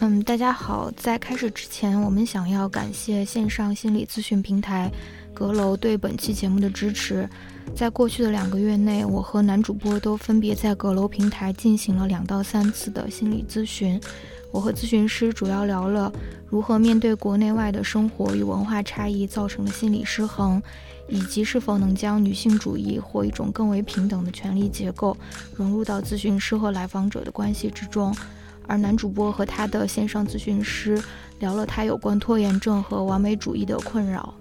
嗯，大家好，在开始之前，我们想要感谢线上心理咨询平台阁楼对本期节目的支持。在过去的两个月内，我和男主播都分别在阁楼平台进行了两到三次的心理咨询。我和咨询师主要聊了如何面对国内外的生活与文化差异造成的心理失衡，以及是否能将女性主义或一种更为平等的权利结构融入到咨询师和来访者的关系之中。而男主播和他的线上咨询师聊了他有关拖延症和完美主义的困扰。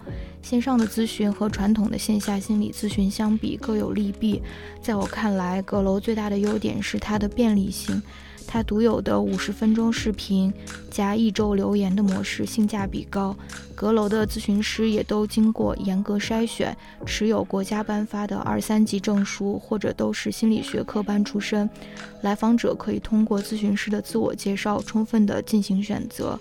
线上的咨询和传统的线下心理咨询相比各有利弊。在我看来，阁楼最大的优点是它的便利性。它独有的五十分钟视频加一周留言的模式性价比高。阁楼的咨询师也都经过严格筛选，持有国家颁发的二三级证书，或者都是心理学科班出身。来访者可以通过咨询师的自我介绍，充分的进行选择。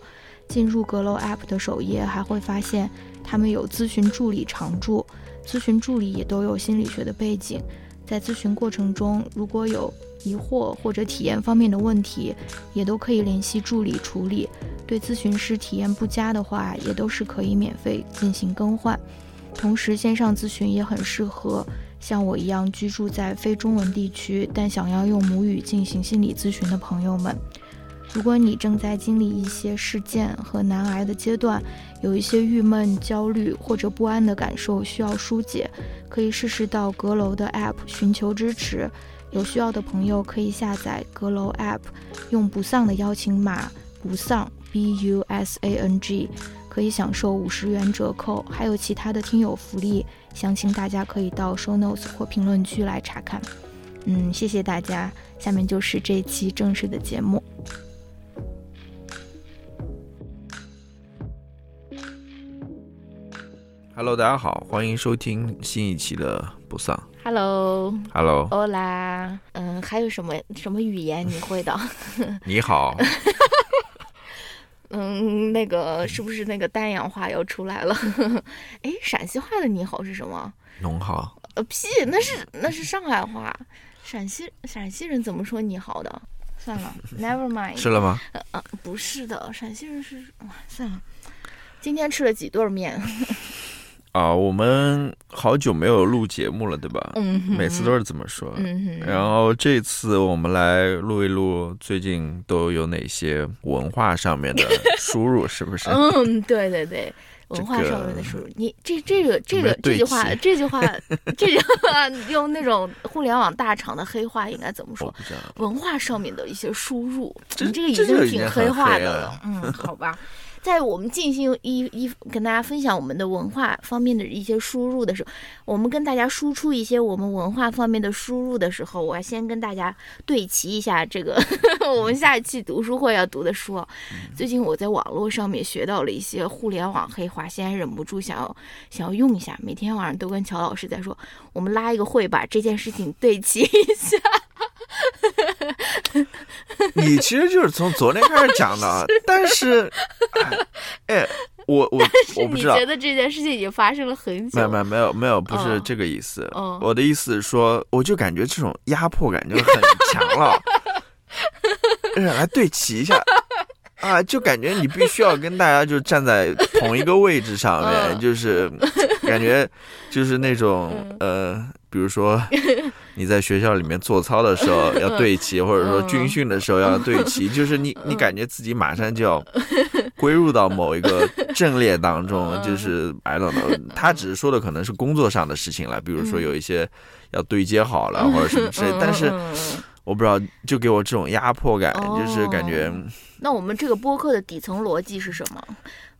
进入阁楼 App 的首页，还会发现他们有咨询助理常驻，咨询助理也都有心理学的背景。在咨询过程中，如果有疑惑或者体验方面的问题，也都可以联系助理处理。对咨询师体验不佳的话，也都是可以免费进行更换。同时，线上咨询也很适合像我一样居住在非中文地区，但想要用母语进行心理咨询的朋友们。如果你正在经历一些事件和难挨的阶段，有一些郁闷、焦虑或者不安的感受需要疏解，可以试试到阁楼的 App 寻求支持。有需要的朋友可以下载阁楼 App，用不丧的邀请码不丧 B U S A N G，可以享受五十元折扣，还有其他的听友福利，详情大家可以到 Show Notes 或评论区来查看。嗯，谢谢大家。下面就是这期正式的节目。Hello，大家好，欢迎收听新一期的不丧。Hello，Hola，Hello，嗯，还有什么什么语言你会的？你好，嗯，那个是不是那个丹阳话要出来了？哎，陕西话的你好是什么？侬好，呃，屁，那是那是上海话。陕西陕西人怎么说你好的？算了，Never mind。吃了吗？呃，不是的，陕西人是，哇算了。今天吃了几顿面？啊，我们好久没有录节目了，对吧？嗯哼，每次都是这么说。嗯哼，然后这次我们来录一录，最近都有哪些文化上面的输入，是不是？嗯，对对对，文化上面的输入，你这这个这个这句话，这句话，这句话用那种互联网大厂的黑话应该怎么说？文化上面的一些输入，你这个已经挺黑化的了。嗯，好吧。在我们进行一一跟大家分享我们的文化方面的一些输入的时候，我们跟大家输出一些我们文化方面的输入的时候，我要先跟大家对齐一下这个 我们下一期读书会要读的书。最近我在网络上面学到了一些互联网黑话，现在忍不住想要想要用一下，每天晚上都跟乔老师在说，我们拉一个会把这件事情对齐一下。你其实就是从昨天开始讲的，但是，哎，我我我不知道，你觉得这件事情已经发生了很久？没有没有没有没有，不是这个意思。我的意思是说，我就感觉这种压迫感就很强了，来对齐一下。啊，就感觉你必须要跟大家就站在同一个位置上面，就是感觉就是那种呃，比如说你在学校里面做操的时候 要对齐，或者说军训的时候要对齐，就是你你感觉自己马上就要归入到某一个阵列当中，就是 I don't know，他只是说的可能是工作上的事情了，比如说有一些要对接好了或者什么之类，但是。我不知道，就给我这种压迫感，哦、就是感觉。那我们这个播客的底层逻辑是什么？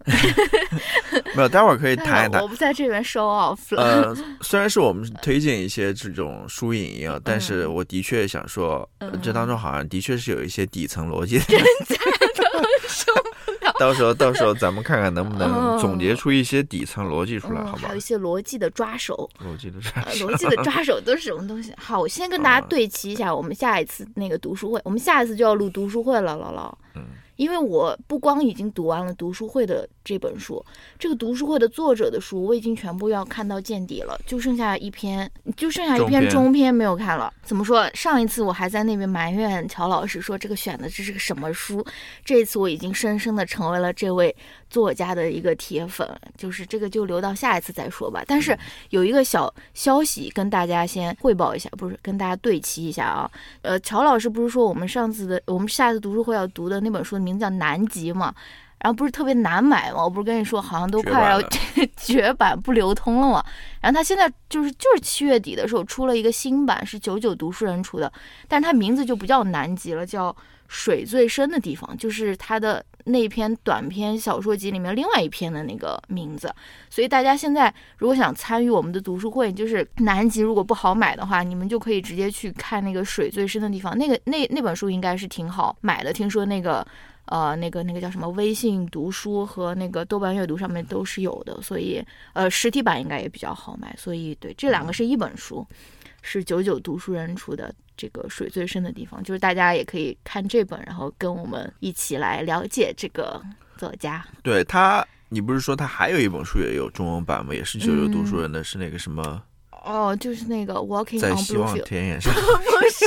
没有，待会儿可以谈一谈。我不在这边 show off 了。呃，虽然是我们推荐一些这种书影音啊，但是我的确想说，嗯、这当中好像的确是有一些底层逻辑的。真假的？受不了。到时候，到时候咱们看看能不能总结出一些底层逻辑出来，嗯、好吧？还有一些逻辑的抓手。逻辑的抓手。逻辑的抓手都是什么东西？好，我先跟大家对齐一下，我们下一次那个读书会，我们下一次就要录读书会了，姥姥。嗯。因为我不光已经读完了读书会的这本书，这个读书会的作者的书我已经全部要看到见底了，就剩下一篇，就剩下一篇中篇没有看了。怎么说？上一次我还在那边埋怨乔老师说这个选的这是个什么书，这次我已经深深的成为了这位作家的一个铁粉，就是这个就留到下一次再说吧。但是有一个小消息跟大家先汇报一下，不是跟大家对齐一下啊。呃，乔老师不是说我们上次的我们下次读书会要读的那本书的名字叫《南极》吗？然后不是特别难买吗？我不是跟你说，好像都快要 绝版不流通了嘛。然后他现在就是就是七月底的时候出了一个新版，是九九读书人出的，但是它名字就不叫南极了，叫水最深的地方，就是他的那篇短篇小说集里面另外一篇的那个名字。所以大家现在如果想参与我们的读书会，就是南极如果不好买的话，你们就可以直接去看那个水最深的地方。那个那那本书应该是挺好买的，听说那个。呃，那个那个叫什么？微信读书和那个豆瓣阅读上面都是有的，所以呃，实体版应该也比较好买。所以对，这两个是一本书，是九九读书人出的这个水最深的地方，就是大家也可以看这本，然后跟我们一起来了解这个作家。对他，你不是说他还有一本书也有中文版吗？也是九九读书人的，是那个什么？哦，就是那个 Walking 在希望田野上，不是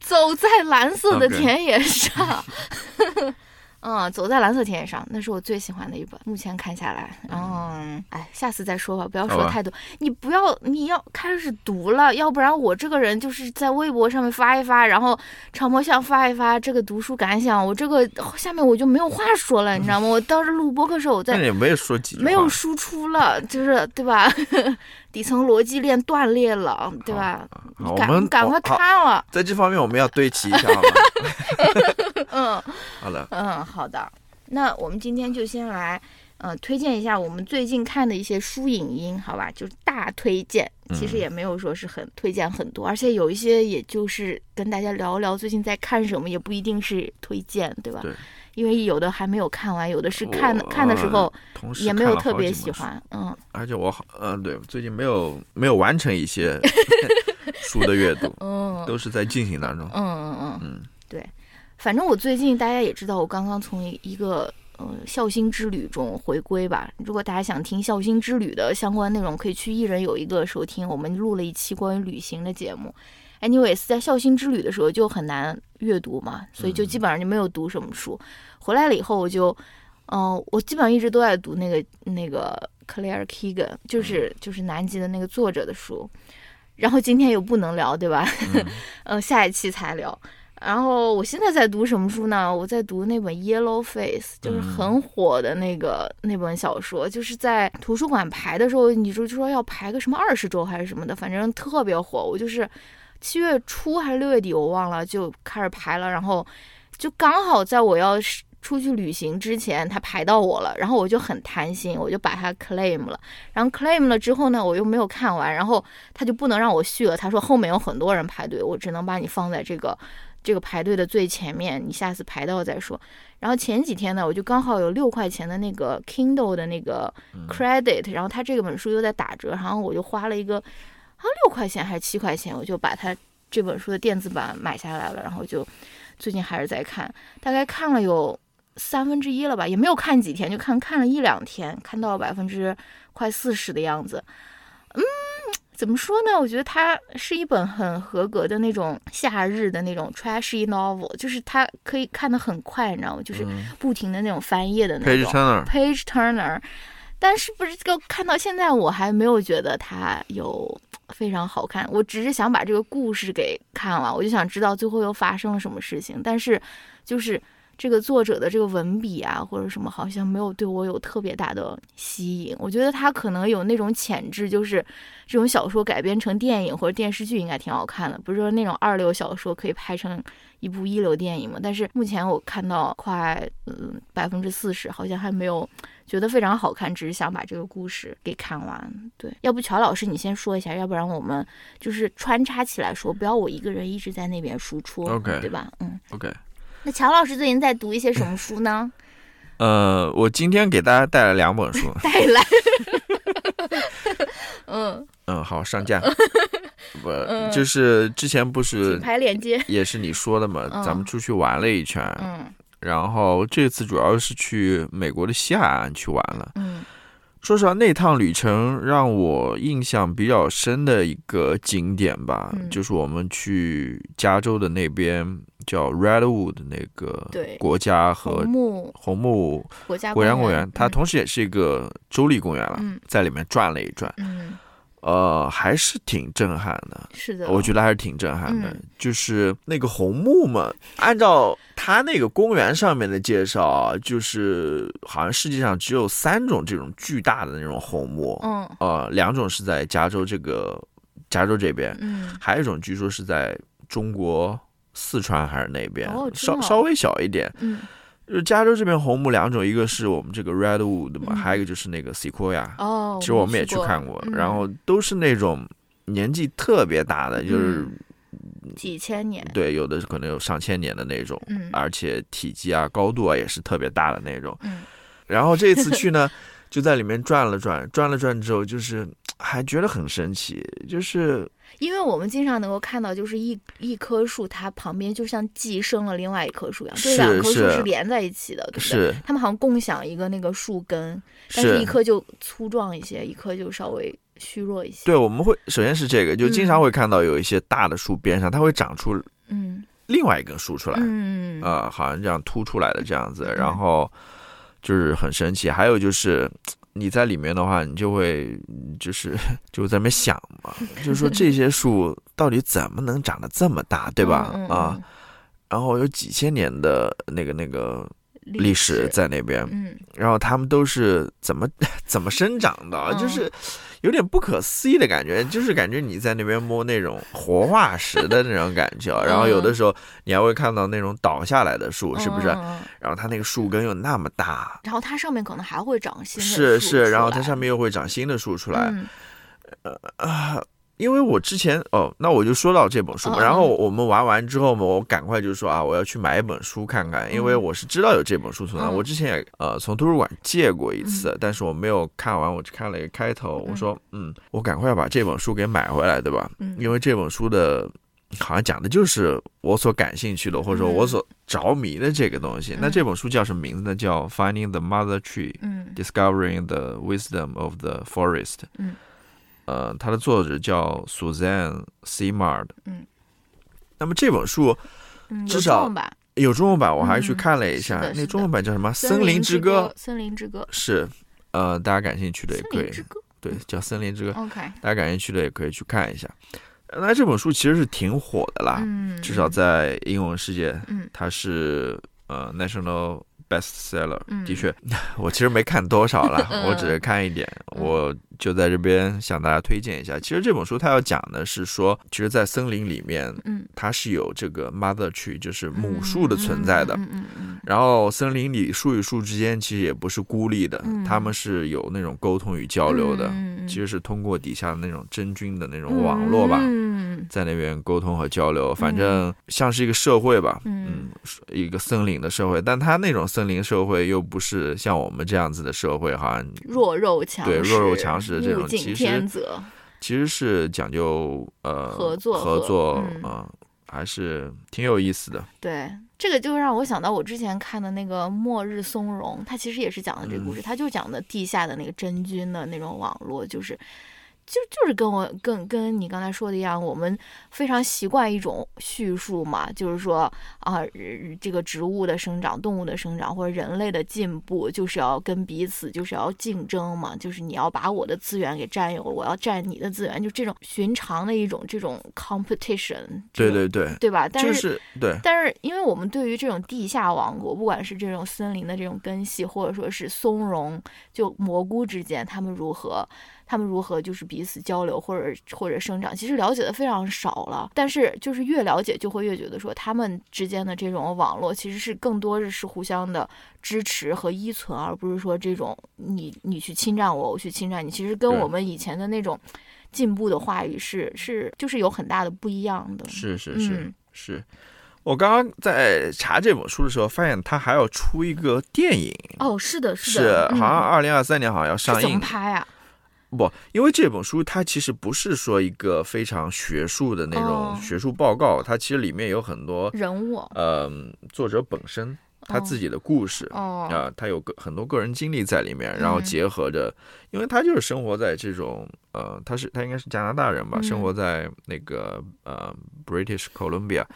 走在蓝色的田野上。嗯，走在蓝色田野上，那是我最喜欢的一本。目前看下来，嗯，哎，下次再说吧，不要说太多。你不要，你要开始读了，要不然我这个人就是在微博上面发一发，然后长播上发一发这个读书感想，我这个下面我就没有话说了，你知道吗？我当时录播课时候，我在也没有说几，没有输出了，就是对吧？底层逻辑链断裂了，对吧？我们赶快看了，在这方面我们要对齐一下，好吗？嗯，好的，嗯，好的。那我们今天就先来，呃，推荐一下我们最近看的一些书影音，好吧？就是大推荐，其实也没有说是很推荐很多，而且有一些也就是跟大家聊聊最近在看什么，也不一定是推荐，对吧？对。因为有的还没有看完，有的是看看的时候也没有特别喜欢，嗯。而且我好，嗯，对，最近没有没有完成一些 书的阅读，嗯，都是在进行当中，嗯嗯嗯嗯，对。反正我最近大家也知道，我刚刚从一个呃孝心之旅中回归吧。如果大家想听孝心之旅的相关内容，可以去艺人有一个收听，我们录了一期关于旅行的节目。Anyways，在孝心之旅的时候就很难阅读嘛，所以就基本上就没有读什么书。回来了以后，我就，嗯，我基本上一直都在读那个那个 Claire Keegan，就是就是南极的那个作者的书。然后今天又不能聊，对吧？嗯，下一期才聊。然后我现在在读什么书呢？我在读那本《Yellow Face》，就是很火的那个那本小说，就是在图书馆排的时候，你就说要排个什么二十周还是什么的，反正特别火。我就是七月初还是六月底，我忘了，就开始排了，然后就刚好在我要出去旅行之前，他排到我了，然后我就很贪心，我就把它 claim 了。然后 claim 了之后呢，我又没有看完，然后他就不能让我续了，他说后面有很多人排队，我只能把你放在这个。这个排队的最前面，你下次排到再说。然后前几天呢，我就刚好有六块钱的那个 Kindle 的那个 credit，然后他这本书又在打折，然后我就花了一个啊六块钱还是七块钱，我就把它这本书的电子版买下来了。然后就最近还是在看，大概看了有三分之一了吧，也没有看几天，就看看了一两天，看到百分之快四十的样子，嗯。怎么说呢？我觉得它是一本很合格的那种夏日的那种 trashy novel，就是它可以看得很快，你知道吗？就是不停的那种翻页的那种 page turner。page turner，但是不是这个看到现在我还没有觉得它有非常好看。我只是想把这个故事给看完，我就想知道最后又发生了什么事情。但是就是。这个作者的这个文笔啊，或者什么，好像没有对我有特别大的吸引。我觉得他可能有那种潜质，就是这种小说改编成电影或者电视剧应该挺好看的。不是说那种二流小说可以拍成一部一流电影嘛？但是目前我看到快嗯百分之四十，好像还没有觉得非常好看，只是想把这个故事给看完。对，要不乔老师你先说一下，要不然我们就是穿插起来说，不要我一个人一直在那边输出，OK，对吧？嗯，OK。那乔老师最近在读一些什么书呢？呃，我今天给大家带来两本书。带来。嗯嗯，好，上架。不，就是之前不是品牌链接，也是你说的嘛？咱们出去玩了一圈。嗯。然后这次主要是去美国的西海岸去玩了。嗯，说实话，那趟旅程让我印象比较深的一个景点吧，就是我们去加州的那边叫 Redwood 那个国家和红木红木国家国家公园，它同时也是一个州立公园了，在里面转了一转。嗯。呃，还是挺震撼的。是的，我觉得还是挺震撼的。就是那个红木嘛，按照他那个公园上面的介绍，就是好像世界上只有三种这种巨大的那种红木。嗯。呃，两种是在加州这个加州这边，嗯，还有一种据说是在中国四川还是那边，稍稍微小一点。嗯。就是加州这边红木两种，一个是我们这个 redwood 嘛，还有一个就是那个 sequoia。哦，其实我们也去看过，然后都是那种年纪特别大的，就是几千年。对，有的可能有上千年的那种，嗯，而且体积啊、高度啊也是特别大的那种。嗯，然后这次去呢，就在里面转了转，转了转之后，就是还觉得很神奇，就是。因为我们经常能够看到，就是一一棵树，它旁边就像寄生了另外一棵树一样，这两棵树是连在一起的，对不对？它们好像共享一个那个树根，但是一棵就粗壮一些，一棵就稍微虚弱一些。对，我们会首先是这个，就经常会看到有一些大的树边上，它会长出嗯另外一根树出来，嗯啊，好像这样凸出来的这样子，然后就是很神奇。还有就是。你在里面的话，你就会就是就在那边想嘛，就是说 这些树到底怎么能长得这么大，对吧？啊，然后有几千年的那个那个。历史在那边，嗯，然后他们都是怎么 怎么生长的，就是有点不可思议的感觉，就是感觉你在那边摸那种活化石的那种感觉，然后有的时候你还会看到那种倒下来的树，是不是？然后它那个树根又那么大，然后它上面可能还会长新的是是，然后它上面又会长新的树出来，呃啊。因为我之前哦，那我就说到这本书嘛。然后我们玩完之后嘛，我赶快就说啊，我要去买一本书看看，因为我是知道有这本书存在。我之前也呃从图书馆借过一次，但是我没有看完，我只看了一个开头。我说嗯，我赶快要把这本书给买回来，对吧？因为这本书的好像讲的就是我所感兴趣的，或者说我所着迷的这个东西。那这本书叫什么名字呢？叫《Finding the Mother Tree》，Discovering the Wisdom of the Forest。嗯。呃，它的作者叫 Suzanne Simard。嗯，那么这本书至少有中文版，我还去看了一下，那中文版叫什么？《森林之歌》。森林之歌是，呃，大家感兴趣的也可以。对，叫《森林之歌》。OK，大家感兴趣的也可以去看一下。那这本书其实是挺火的啦，至少在英文世界，它是呃 National。Bestseller，的确，我其实没看多少了，我只是看一点，我就在这边向大家推荐一下。其实这本书它要讲的是说，其实，在森林里面，嗯，它是有这个 mother tree，就是母树的存在的。嗯嗯嗯。然后森林里树与树之间其实也不是孤立的，他们是有那种沟通与交流的，其实是通过底下的那种真菌的那种网络吧，在那边沟通和交流。反正像是一个社会吧，嗯，一个森林的社会，但它那种。森林社会又不是像我们这样子的社会，哈弱肉强对弱肉强食的这种，其实其实是讲究呃合作合作啊，还是挺有意思的。对，这个就让我想到我之前看的那个《末日松茸》，它其实也是讲的这个故事，它就讲的地下的那个真菌的那种网络，就是。就就是跟我跟跟你刚才说的一样，我们非常习惯一种叙述嘛，就是说啊，这个植物的生长、动物的生长或者人类的进步，就是要跟彼此就是要竞争嘛，就是你要把我的资源给占有了，我要占你的资源，就这种寻常的一种这种 competition。对对对，对吧？但是对，但是因为我们对于这种地下王国，不管是这种森林的这种根系，或者说是松茸就蘑菇之间，他们如何？他们如何就是彼此交流或者或者生长，其实了解的非常少了。但是就是越了解，就会越觉得说他们之间的这种网络其实是更多的是互相的支持和依存，而不是说这种你你去侵占我，我去侵占你。其实跟我们以前的那种进步的话语是是就是有很大的不一样的。是是是是，我刚刚在查这本书的时候，发现他还要出一个电影。哦，是的，是的，好像二零二三年好像要上映。怎么拍啊？不，因为这本书它其实不是说一个非常学术的那种学术报告，它其实里面有很多人物，呃，作者本身他自己的故事啊，他有个很多个人经历在里面，然后结合着，因为他就是生活在这种呃，他是他应该是加拿大人吧，生活在那个呃 British Columbia，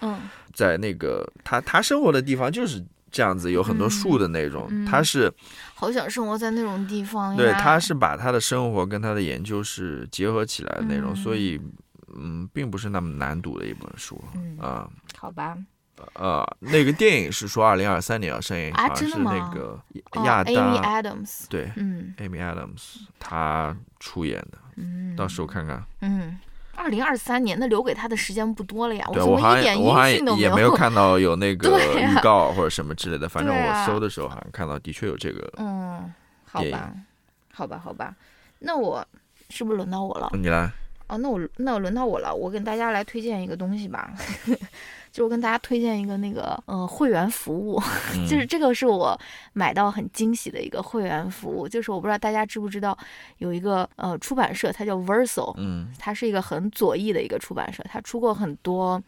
在那个他他生活的地方就是这样子，有很多树的那种，他是好想生活在那种地方，对，他是把他的生活跟他的研究是结合起来的那种，所以嗯，并不是那么难读的一本书啊，好吧。呃，那个电影是说二零二三年要上映，好像是那个亚当，Amy Adams，对，嗯，Amy Adams，他出演的，嗯，到时候看看，嗯，二零二三年，那留给他的时间不多了呀，对我好像我好像也没有？看到有那个 预告或者什么之类的，反正我搜的时候好像看到的确有这个，嗯，好吧，好吧，好吧，那我是不是轮到我了？你来，哦，那我那我轮到我了，我给大家来推荐一个东西吧。就我跟大家推荐一个那个呃会员服务，就是这个是我买到很惊喜的一个会员服务，就是我不知道大家知不知道有一个呃出版社，它叫 Verso，嗯，它是一个很左翼的一个出版社，它出过很多。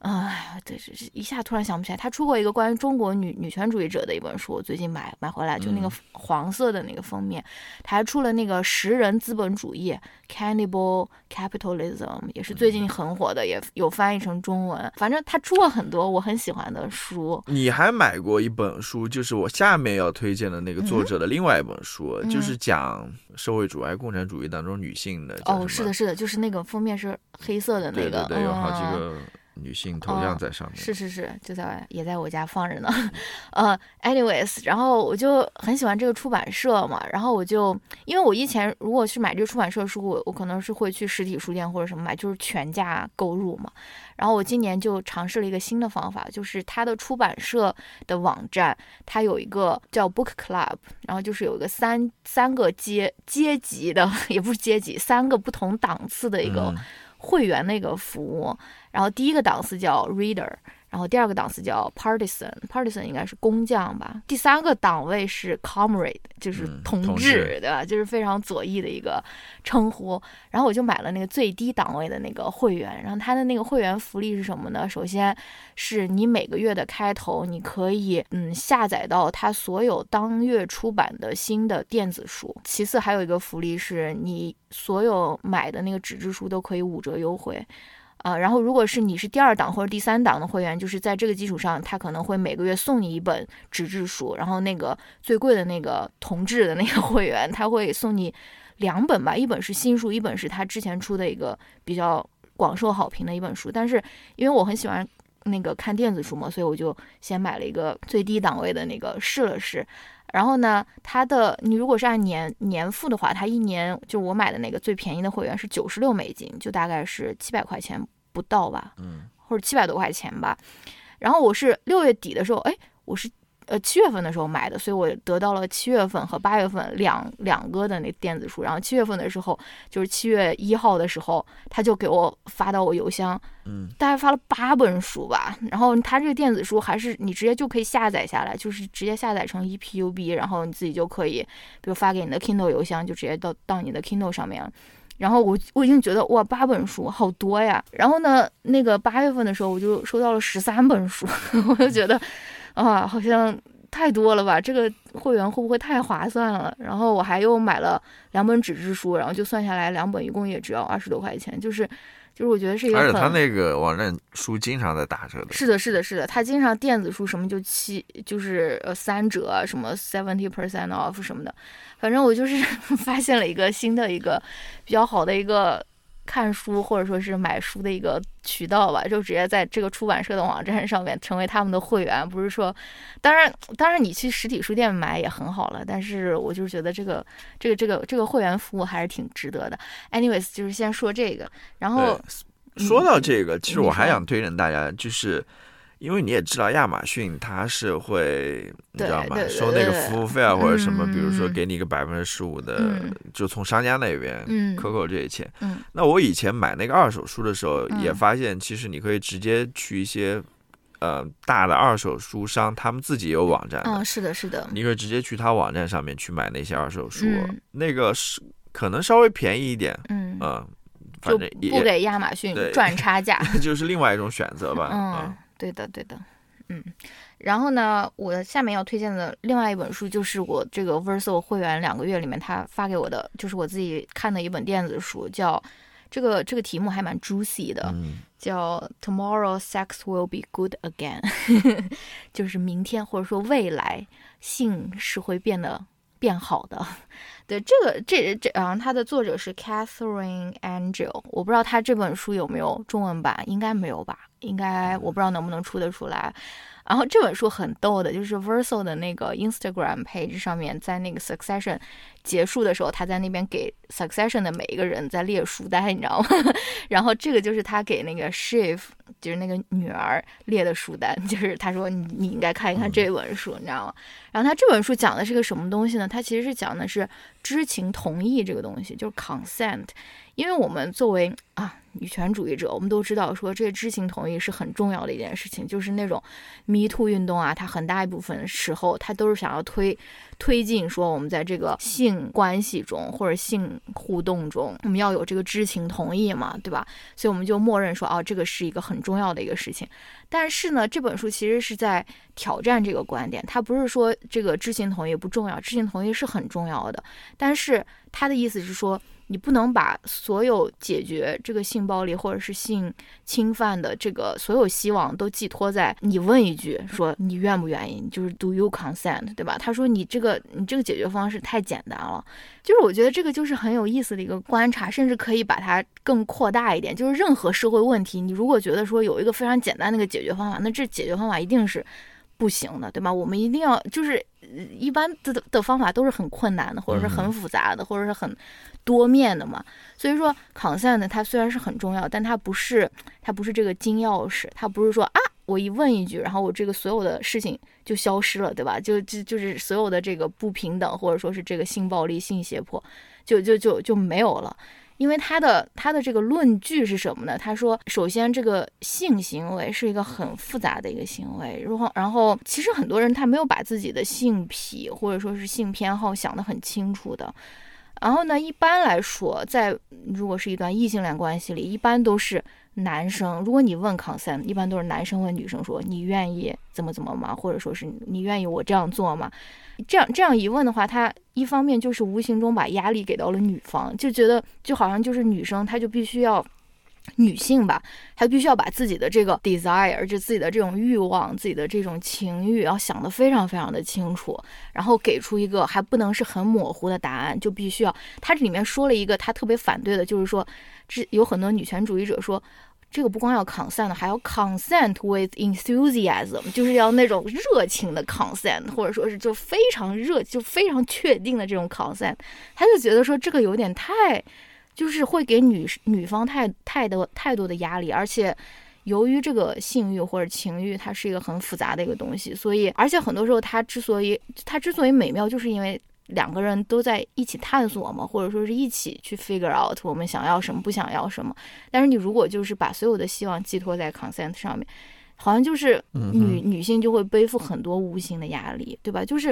哎，对，是一下突然想不起来。他出过一个关于中国女女权主义者的一本书，我最近买买回来，就那个黄色的那个封面。他还出了那个《食人资本主义》（Cannibal Capitalism），也是最近很火的，也有翻译成中文。反正他出过很多我很喜欢的书。你还买过一本书，就是我下面要推荐的那个作者的另外一本书，就是讲社会主义、共产主义当中女性的。哦，是的，是的，就是那个封面是黑色的那个，对对对，有好几个。女性头像在上面，是是是，就在也在我家放着呢。呃，anyways，然后我就很喜欢这个出版社嘛，然后我就因为我以前如果去买这个出版社书，我我可能是会去实体书店或者什么买，就是全价购入嘛。然后我今年就尝试了一个新的方法，就是它的出版社的网站，它有一个叫 Book Club，然后就是有一个三三个阶阶级的，也不是阶级，三个不同档次的一个会员那个服务。然后第一个档次叫 reader，然后第二个档次叫 partisan，partisan 应该是工匠吧。第三个档位是 comrade，就是同志，对吧？就是非常左翼的一个称呼。然后我就买了那个最低档位的那个会员。然后它的那个会员福利是什么呢？首先是你每个月的开头，你可以嗯下载到它所有当月出版的新的电子书。其次还有一个福利是你所有买的那个纸质书都可以五折优惠。啊，然后如果是你是第二档或者第三档的会员，就是在这个基础上，他可能会每个月送你一本纸质书，然后那个最贵的那个同志的那个会员，他会送你两本吧，一本是新书，一本是他之前出的一个比较广受好评的一本书。但是因为我很喜欢那个看电子书嘛，所以我就先买了一个最低档位的那个试了试。然后呢，它的你如果是按年年付的话，它一年就我买的那个最便宜的会员是九十六美金，就大概是七百块钱不到吧，嗯，或者七百多块钱吧。然后我是六月底的时候，哎，我是。呃，七月份的时候买的，所以我得到了七月份和八月份两两个的那电子书。然后七月份的时候，就是七月一号的时候，他就给我发到我邮箱，嗯，大概发了八本书吧。然后他这个电子书还是你直接就可以下载下来，就是直接下载成 EPUB，然后你自己就可以，比如发给你的 Kindle 邮箱，就直接到到你的 Kindle 上面了。然后我我已经觉得哇，八本书好多呀。然后呢，那个八月份的时候，我就收到了十三本书，我就觉得。啊，好像太多了吧？这个会员会不会太划算了？然后我还又买了两本纸质书，然后就算下来两本一共也只要二十多块钱，就是就是我觉得是一个。而且他那个网站书经常在打折的。是的，是的，是的，他经常电子书什么就七就是呃三折，什么 seventy percent off 什么的。反正我就是 发现了一个新的一个比较好的一个。看书或者说是买书的一个渠道吧，就直接在这个出版社的网站上面成为他们的会员。不是说，当然，当然你去实体书店买也很好了，但是我就是觉得这个这个这个这个会员服务还是挺值得的。Anyways，就是先说这个，然后说到这个，其实我还想推荐大家就是。因为你也知道，亚马逊它是会，你知道吗？收那个服务费啊，或者什么，比如说给你一个百分之十五的，就从商家那边克扣这些钱。那我以前买那个二手书的时候，也发现其实你可以直接去一些呃大的二手书商，他们自己有网站。嗯，是的，是的。你可以直接去他网站上面去买那些二手书，那个是可能稍微便宜一点。嗯，反正不给亚马逊赚差价，就是另外一种选择吧。嗯。对的，对的，嗯，然后呢，我下面要推荐的另外一本书就是我这个 Verso 会员两个月里面他发给我的，就是我自己看的一本电子书，叫这个这个题目还蛮 juicy 的，叫 Tomorrow Sex Will Be Good Again，就是明天或者说未来性是会变得。变好的，对这个这这，然后它的作者是 Catherine Angel，我不知道他这本书有没有中文版，应该没有吧？应该我不知道能不能出得出来。然后这本书很逗的，就是 Verso 的那个 Instagram page 上面，在那个 Succession 结束的时候，他在那边给 Succession 的每一个人在列书单，你知道吗？然后这个就是他给那个 Shiv，就是那个女儿列的书单，就是他说你你应该看一看这本书，你知道吗？然后他这本书讲的是个什么东西呢？他其实是讲的是知情同意这个东西，就是 consent。因为我们作为啊女权主义者，我们都知道说这个知情同意是很重要的一件事情，就是那种 Me Too 运动啊，它很大一部分时候它都是想要推推进说我们在这个性关系中或者性互动中，我们要有这个知情同意嘛，对吧？所以我们就默认说哦，这个是一个很重要的一个事情。但是呢，这本书其实是在挑战这个观点，它不是说这个知情同意不重要，知情同意是很重要的，但是他的意思是说。你不能把所有解决这个性暴力或者是性侵犯的这个所有希望都寄托在你问一句说你愿不愿意，就是 Do you consent，对吧？他说你这个你这个解决方式太简单了，就是我觉得这个就是很有意思的一个观察，甚至可以把它更扩大一点，就是任何社会问题，你如果觉得说有一个非常简单的一个解决方法，那这解决方法一定是。不行的，对吧？我们一定要就是一般的的方法都是很困难的，或者是很复杂的，或者是很多面的嘛。所以说，consent 它虽然是很重要，但它不是它不是这个金钥匙，它不是说啊，我一问一句，然后我这个所有的事情就消失了，对吧？就就就是所有的这个不平等，或者说是这个性暴力、性胁迫，就就就就没有了。因为他的他的这个论据是什么呢？他说，首先这个性行为是一个很复杂的一个行为，然后然后其实很多人他没有把自己的性癖或者说是性偏好想得很清楚的。然后呢，一般来说，在如果是一段异性恋关系里，一般都是男生。如果你问 consent，一般都是男生问女生说：“你愿意怎么怎么吗？”或者说是你愿意我这样做吗？这样这样一问的话，他一方面就是无形中把压力给到了女方，就觉得就好像就是女生，她就必须要女性吧，她必须要把自己的这个 desire，就自己的这种欲望、自己的这种情欲，要想得非常非常的清楚，然后给出一个还不能是很模糊的答案，就必须要。她这里面说了一个她特别反对的，就是说，这有很多女权主义者说。这个不光要 consent，还要 consent with enthusiasm，就是要那种热情的 consent，或者说是就非常热，就非常确定的这种 consent。他就觉得说这个有点太，就是会给女女方太太多太多的压力，而且由于这个性欲或者情欲，它是一个很复杂的一个东西，所以而且很多时候它之所以它之所以美妙，就是因为。两个人都在一起探索嘛，或者说是一起去 figure out 我们想要什么，不想要什么。但是你如果就是把所有的希望寄托在 consent 上面，好像就是女女性就会背负很多无形的压力，对吧？就是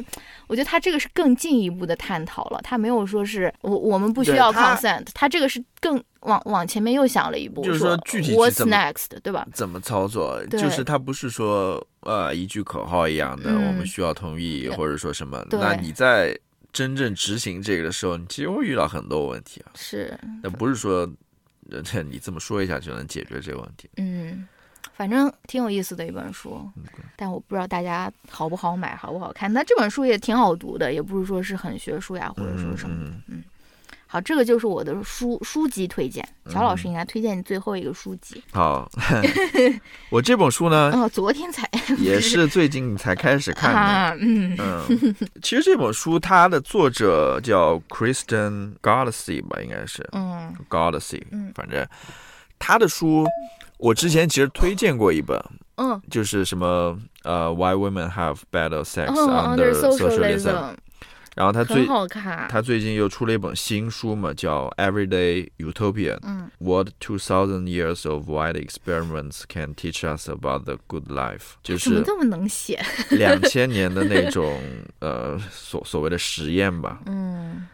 我觉得他这个是更进一步的探讨了，他没有说是我我们不需要 consent，他这个是更往往前面又想了一步，就是说具体 what's next，对吧？怎么操作？就是他不是说呃一句口号一样的，我们需要同意或者说什么？那你在真正执行这个的时候，你其实会遇到很多问题啊。是，那不是说，这你这么说一下就能解决这个问题。嗯，反正挺有意思的一本书，但我不知道大家好不好买，好不好看。那这本书也挺好读的，也不是说是很学术呀，或者说什么。嗯。好，这个就是我的书书籍推荐。乔老师应该推荐你最后一个书籍。好，我这本书呢，哦，昨天才 也是最近才开始看的。嗯嗯，其实这本书它的作者叫 Kristen g r d s e y 吧，应该是，嗯 g r d s e y 嗯，反正他的书我之前其实推荐过一本，嗯，就是什么呃，Why Women Have Better Sex Under Socialism。然后他最他最近又出了一本新书嘛，叫《Everyday Utopia》。嗯，What two thousand years of wild experiments can teach us about the good life？就是怎么这么能写？两千年的那种呃所所谓的实验吧。嗯，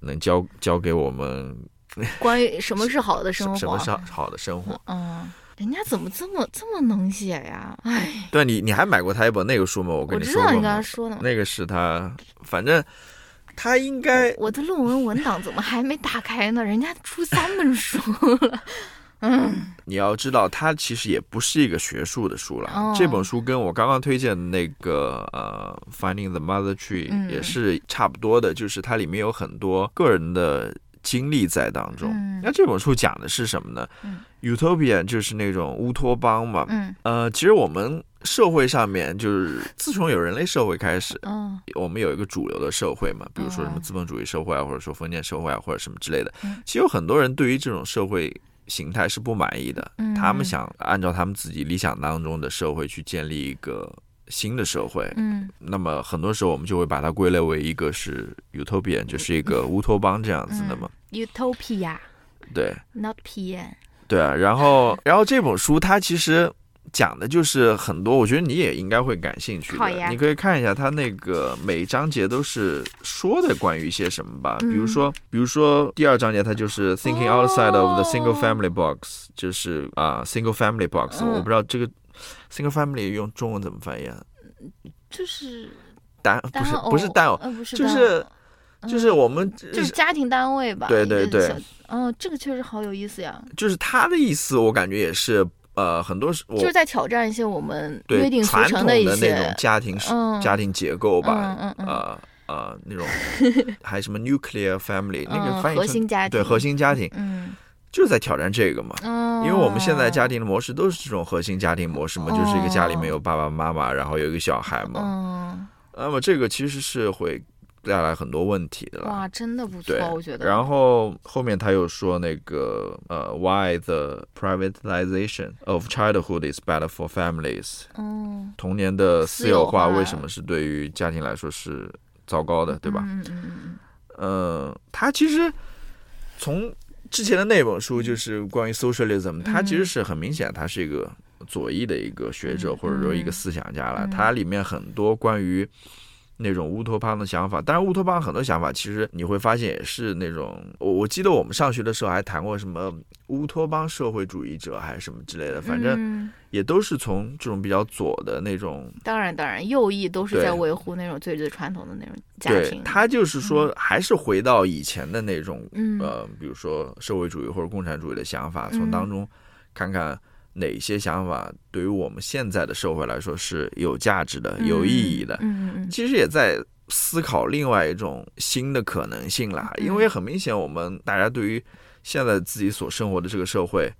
能教教给我们 关于什么是好的生活？什么是好的生活？嗯。人家怎么这么这么能写呀？哎，对你你还买过他一本那个书吗？我跟你说过，你刚才说的那个是他，反正他应该我的论文文档怎么还没打开呢？人家出三本书了。嗯，你要知道，它其实也不是一个学术的书了。这本书跟我刚刚推荐的那个呃《Finding the Mother Tree》也是差不多的，就是它里面有很多个人的经历在当中。那这本书讲的是什么呢嗯？Utopia 就是那种乌托邦嘛。嗯，呃，其实我们社会上面就是自从有人类社会开始，嗯，我们有一个主流的社会嘛，比如说什么资本主义社会啊，或者说封建社会啊，或者什么之类的。其实有很多人对于这种社会。形态是不满意的，他们想按照他们自己理想当中的社会去建立一个新的社会。嗯，那么很多时候我们就会把它归类为一个是 utopian，就是一个乌托邦这样子的嘛。utopia，对，not pian，。对啊，然后，然后这本书它其实。讲的就是很多，我觉得你也应该会感兴趣的。你可以看一下它那个每一章节都是说的关于一些什么吧。比如说，比如说第二章节，它就是 thinking outside of the single family box，就是啊，single family box。我不知道这个 single family 用中文怎么翻译啊？就是单不是不是单偶，就是就是我们就是家庭单位吧？对对对。嗯，这个确实好有意思呀。就是他的意思，我感觉也是。呃，很多是就是在挑战一些我们约定俗成的一些那种家庭家庭结构吧，呃呃那种 还有什么 nuclear family 那个翻译核心家庭对核心家庭，嗯，就是在挑战这个嘛，嗯，因为我们现在家庭的模式都是这种核心家庭模式嘛，就是一个家里面有爸爸妈妈，然后有一个小孩嘛，嗯，那么这个其实是会。带来很多问题的哇，真的不错，我觉得。然后后面他又说那个呃，why the privatization of childhood is bad for families？嗯，童年的私有化为什么是对于家庭来说是糟糕的，对吧？嗯嗯嗯。呃，他其实从之前的那本书就是关于 socialism，它其实是很明显，它是一个左翼的一个学者或者说一个思想家了。它里面很多关于。那种乌托邦的想法，当然乌托邦很多想法，其实你会发现也是那种，我我记得我们上学的时候还谈过什么乌托邦社会主义者还是什么之类的，反正也都是从这种比较左的那种。当然，当然，右翼都是在维护那种最最传统的那种家庭。对他就是说，还是回到以前的那种，呃，比如说社会主义或者共产主义的想法，从当中看看。哪些想法对于我们现在的社会来说是有价值的、有意义的？其实也在思考另外一种新的可能性啦。因为很明显，我们大家对于现在自己所生活的这个社会，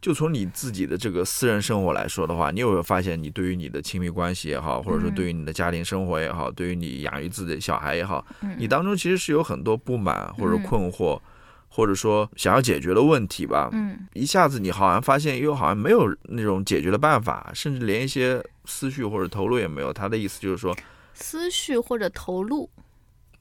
就从你自己的这个私人生活来说的话，你有没有发现，你对于你的亲密关系也好，或者说对于你的家庭生活也好，对于你养育自己的小孩也好，你当中其实是有很多不满或者困惑。或者说想要解决的问题吧，嗯，一下子你好像发现又好像没有那种解决的办法，甚至连一些思绪或者投入也没有。他的意思就是说，思绪或者投入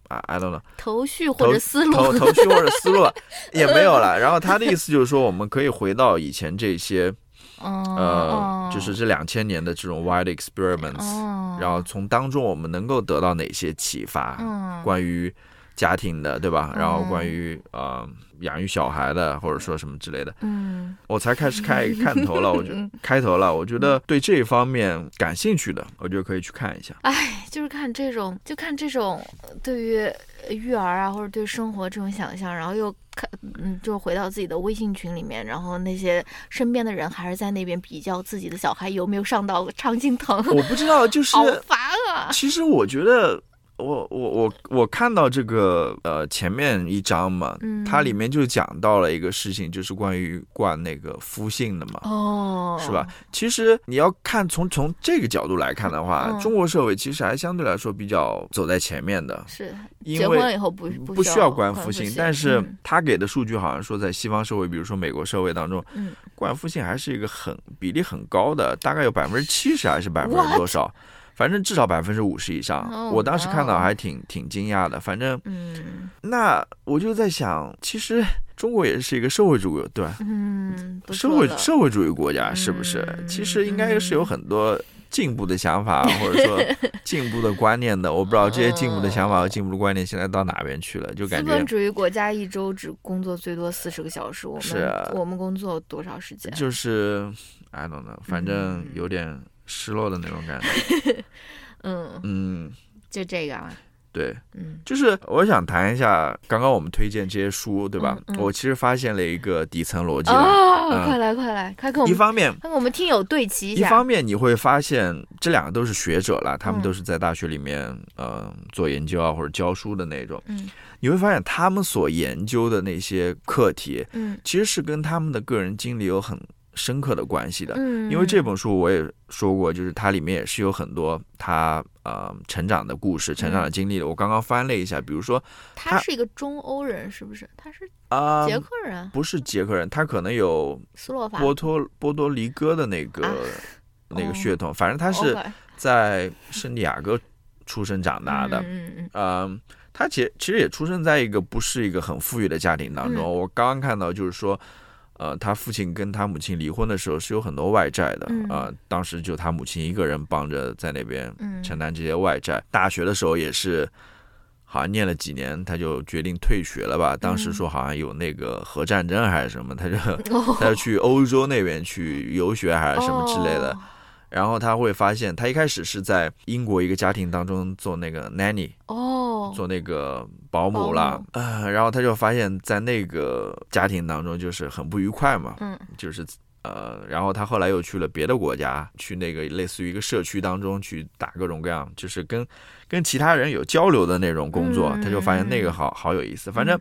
啊，I don't know，头绪或者思路，头头绪或者思路也没有了。然后他的意思就是说，我们可以回到以前这些，呃，就是这两千年的这种 wide experiments，然后从当中我们能够得到哪些启发？嗯，关于。家庭的对吧？然后关于呃养育小孩的，或者说什么之类的，嗯，我才开始开看头了，我觉得开头了，我觉得对这一方面感兴趣的，我觉得可以去看一下。哎，就是看这种，就看这种对于育儿啊，或者对生活这种想象，然后又看，嗯，就回到自己的微信群里面，然后那些身边的人还是在那边比较自己的小孩有没有上到常青藤。我不知道，就是 好烦啊。其实我觉得。我我我我看到这个呃前面一章嘛，它里面就讲到了一个事情，就是关于灌那个夫姓的嘛，哦，是吧？其实你要看从从这个角度来看的话，中国社会其实还相对来说比较走在前面的，是结婚以后不不需要冠夫姓，但是他给的数据好像说在西方社会，比如说美国社会当中，灌夫姓还是一个很比例很高的，大概有百分之七十还是百分之多少？反正至少百分之五十以上，我当时看到还挺挺惊讶的。反正，嗯，那我就在想，其实中国也是一个社会主义，对吧？嗯，社会社会主义国家是不是？其实应该是有很多进步的想法，或者说进步的观念的。我不知道这些进步的想法和进步的观念现在到哪边去了，就感觉资本主义国家一周只工作最多四十个小时，我们我们工作多少时间？就是。，I don't know，反正有点失落的那种感觉。嗯嗯，就这个。对，嗯，就是我想谈一下刚刚我们推荐这些书，对吧？我其实发现了一个底层逻辑啊，快来快来，快跟我们一方面跟我们听友对齐一下。一方面你会发现这两个都是学者了，他们都是在大学里面呃做研究啊或者教书的那种。嗯，你会发现他们所研究的那些课题，嗯，其实是跟他们的个人经历有很。深刻的关系的，嗯，因为这本书我也说过，就是它里面也是有很多他呃成长的故事、成长的经历的。我刚刚翻了一下，比如说他是一个中欧人，是不是？他是啊，捷克人？不是捷克人，他可能有斯洛伐波托波多黎各的那个那个血统，反正他是在圣地亚哥出生长大的。嗯嗯，他其实其实也出生在一个不是一个很富裕的家庭当中。我刚刚看到就是说。呃，他父亲跟他母亲离婚的时候是有很多外债的啊，当时就他母亲一个人帮着在那边承担这些外债。大学的时候也是，好像念了几年，他就决定退学了吧。当时说好像有那个核战争还是什么，他就 他就去欧洲那边去游学还是什么之类的。然后他会发现，他一开始是在英国一个家庭当中做那个 nanny 哦，做那个保姆了，呃，然后他就发现，在那个家庭当中就是很不愉快嘛，嗯，就是呃，然后他后来又去了别的国家，去那个类似于一个社区当中去打各种各样，就是跟跟其他人有交流的那种工作，他就发现那个好好有意思，反正。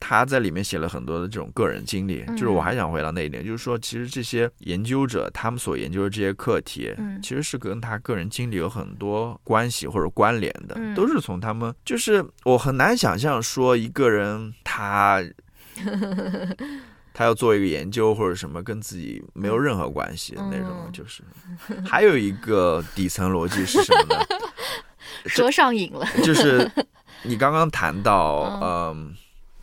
他在里面写了很多的这种个人经历，就是我还想回到那一点，就是说，其实这些研究者他们所研究的这些课题，其实是跟他个人经历有很多关系或者关联的，都是从他们，就是我很难想象说一个人他 他要做一个研究或者什么跟自己没有任何关系的那种，就是。还有一个底层逻辑是什么呢？说上瘾了，就是你刚刚谈到，嗯。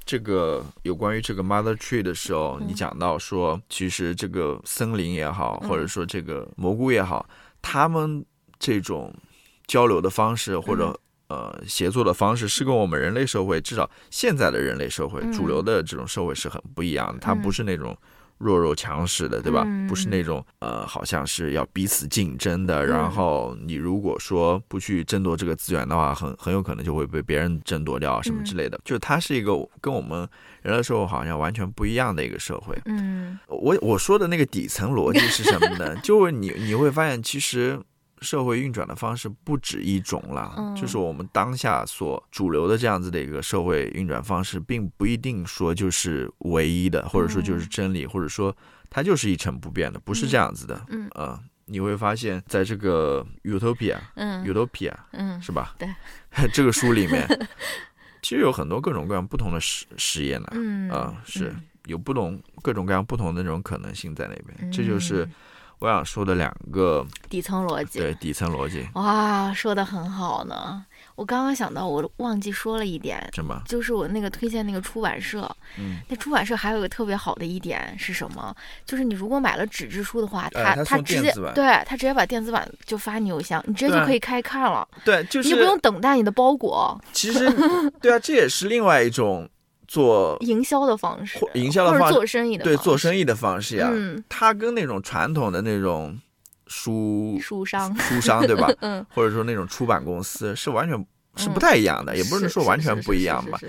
这个有关于这个 Mother Tree 的时候，你讲到说，其实这个森林也好，或者说这个蘑菇也好，他们这种交流的方式或者呃协作的方式，是跟我们人类社会，至少现在的人类社会主流的这种社会是很不一样的。它不是那种。弱肉强食的，对吧？不是那种呃，好像是要彼此竞争的。然后你如果说不去争夺这个资源的话，很很有可能就会被别人争夺掉什么之类的。就是它是一个跟我们人类社会好像完全不一样的一个社会。嗯，我我说的那个底层逻辑是什么呢？就是你你会发现，其实。社会运转的方式不止一种了，就是我们当下所主流的这样子的一个社会运转方式，并不一定说就是唯一的，或者说就是真理，或者说它就是一成不变的，不是这样子的。嗯，呃，你会发现在这个 Utopia，嗯，Utopia，嗯，是吧？对，这个书里面 其实有很多各种各样不同的实实验呢。嗯，啊，是有不同各种各样不同的那种可能性在那边，这就是。我想说的两个底层逻辑，对底层逻辑，哇，说的很好呢。我刚刚想到，我忘记说了一点，什么？就是我那个推荐那个出版社，嗯，那出版社还有一个特别好的一点是什么？就是你如果买了纸质书的话，他他直接对他直接把电子版就发你邮箱，你直接就可以开看了。对，就是你不用等待你的包裹。其实，对啊，这也是另外一种。做营销的方式，营销的方式，做生意的对做生意的方式呀，它跟那种传统的那种书书商书商对吧？嗯，或者说那种出版公司是完全是不太一样的，也不是说完全不一样吧。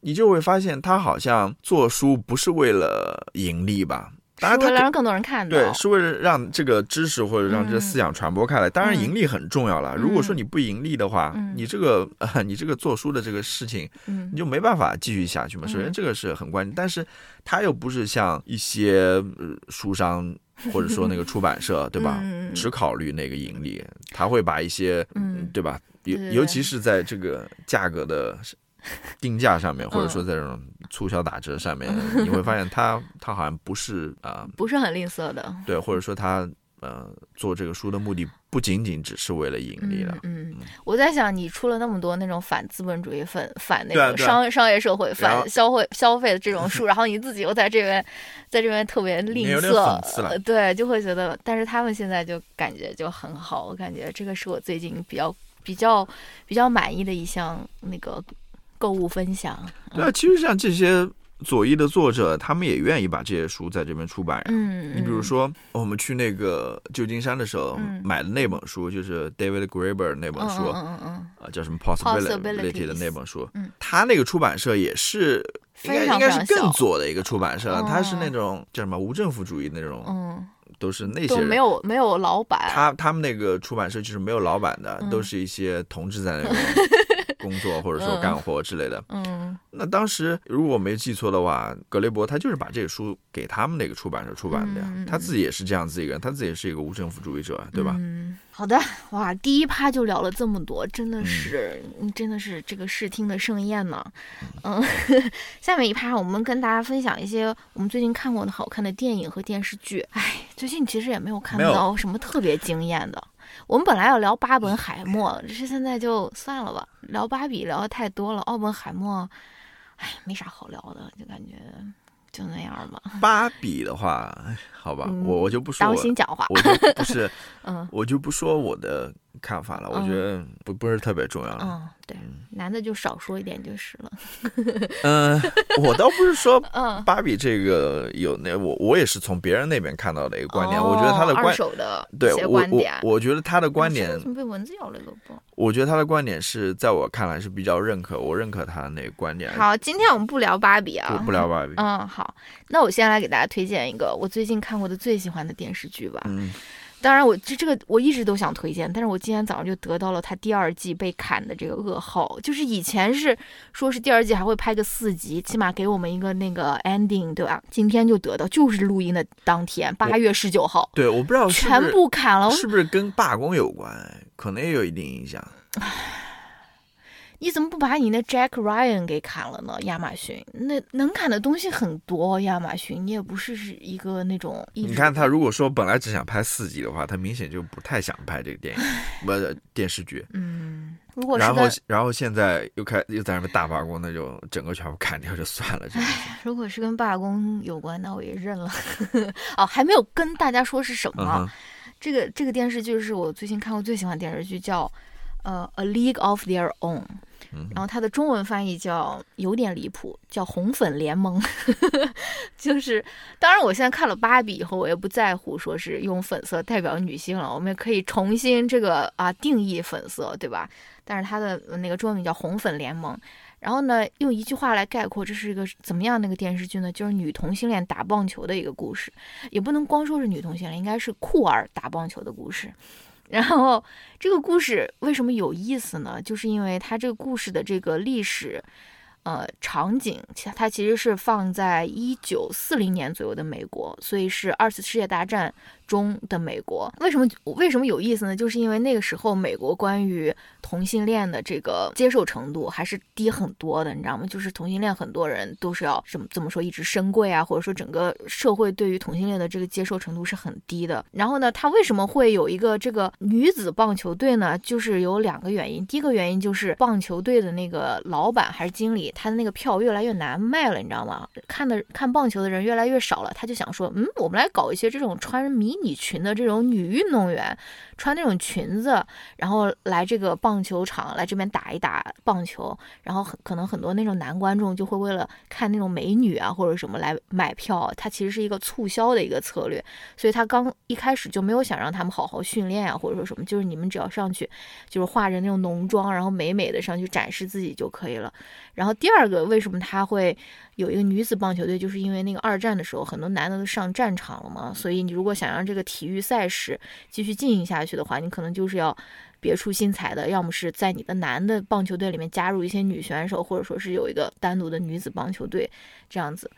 你就会发现，他好像做书不是为了盈利吧？当然，为了让更多人看到，对，是为了让这个知识或者让这个思想传播开来。当然，盈利很重要了。如果说你不盈利的话，你这个 你这个做书的这个事情，你就没办法继续下去嘛。首先，这个是很关键。但是，它又不是像一些书商 或者说那个出版社，对吧？只考虑那个盈利，他会把一些，对吧？尤尤其是在这个价格的。定价上面，或者说在这种促销打折上面，你会发现他他好像不是啊，不是很吝啬的。对，或者说他呃做这个书的目的不仅仅只是为了盈利了。嗯，我在想，你出了那么多那种反资本主义、反反那个商商业社会、反消费消费的这种书，然后你自己又在这边在这边特别吝啬，对，就会觉得，但是他们现在就感觉就很好。我感觉这个是我最近比较比较比较满意的一项那个。购物分享，对啊，其实像这些左翼的作者他们也愿意把这些书在这边出版。嗯，你比如说我们去那个旧金山的时候买的那本书，就是 David Graeber 那本书，嗯嗯嗯啊，叫什么 Possibility 的那本书。嗯，他那个出版社也是应该应该是更左的一个出版社，他是那种叫什么无政府主义那种。嗯。都是那些人没有没有老板，他他们那个出版社就是没有老板的，都是一些同志在那 边工作或者说干活之类的。嗯，那当时如果我没记错的话，格雷伯他就是把这个书给他们那个出版社出版的呀，他自己也是这样子一个人，他自己也是一个无政府主义者，对吧？嗯。好的，哇，第一趴就聊了这么多，真的是，真的是这个视听的盛宴呢。嗯，下面一趴我们跟大家分享一些我们最近看过的好看的电影和电视剧。哎，最近其实也没有看到什么特别惊艳的。我们本来要聊巴本海默，只是现在就算了吧，聊芭比聊的太多了。奥本海默，哎，没啥好聊的，就感觉。就那样吧。芭比的话，好吧，我我就不说。当心讲话。我就不是，嗯，我就不说我的看法了。我觉得不不是特别重要了。嗯，对，男的就少说一点就是了。嗯，我倒不是说，嗯，芭比这个有那我我也是从别人那边看到的一个观点。我觉得他的观手的对我我我觉得他的观点怎么被蚊子咬了一个包？我觉得他的观点是在我看来是比较认可，我认可他的那个观点。好，今天我们不聊芭比啊，不聊芭比。嗯，好，那我先来给大家推荐一个我最近看过的最喜欢的电视剧吧。嗯，当然，我这这个我一直都想推荐，但是我今天早上就得到了他第二季被砍的这个噩耗。就是以前是说是第二季还会拍个四集，起码给我们一个那个 ending，对吧？今天就得到，就是录音的当天，八月十九号。对，我不知道全部砍了，是不是跟罢工有关？可能也有一定影响。你怎么不把你那 Jack Ryan 给砍了呢？亚马逊那能砍的东西很多，亚马逊你也不是是一个那种。你看他如果说本来只想拍四集的话，他明显就不太想拍这个电影，不电视剧。嗯，如果然后然后现在又开又在那边大罢工，那就整个全部砍掉就算了。如果是跟罢工有关，那我也认了。哦，还没有跟大家说是什么。这个这个电视剧是我最近看过最喜欢电视剧，叫呃《A League of Their Own》，然后它的中文翻译叫有点离谱，叫《红粉联盟》。就是当然，我现在看了芭比以后，我也不在乎说是用粉色代表女性了，我们也可以重新这个啊定义粉色，对吧？但是它的那个中文名叫《红粉联盟》。然后呢，用一句话来概括，这是一个怎么样的一个电视剧呢？就是女同性恋打棒球的一个故事，也不能光说是女同性恋，应该是酷儿打棒球的故事。然后这个故事为什么有意思呢？就是因为它这个故事的这个历史。呃，场景其它其实是放在一九四零年左右的美国，所以是二次世界大战中的美国。为什么为什么有意思呢？就是因为那个时候美国关于同性恋的这个接受程度还是低很多的，你知道吗？就是同性恋很多人都是要怎么怎么说一直深贵啊，或者说整个社会对于同性恋的这个接受程度是很低的。然后呢，他为什么会有一个这个女子棒球队呢？就是有两个原因。第一个原因就是棒球队的那个老板还是经理。他的那个票越来越难卖了，你知道吗？看的看棒球的人越来越少了，他就想说，嗯，我们来搞一些这种穿迷你群的这种女运动员，穿那种裙子，然后来这个棒球场来这边打一打棒球，然后很可能很多那种男观众就会为了看那种美女啊或者什么来买票，他其实是一个促销的一个策略，所以他刚一开始就没有想让他们好好训练啊或者说什么，就是你们只要上去就是化着那种浓妆，然后美美的上去展示自己就可以了，然后第。二个，为什么他会有一个女子棒球队？就是因为那个二战的时候，很多男的都上战场了嘛。所以你如果想让这个体育赛事继续进行下去去的话，你可能就是要别出心裁的，要么是在你的男的棒球队里面加入一些女选手，或者说是有一个单独的女子棒球队这样子。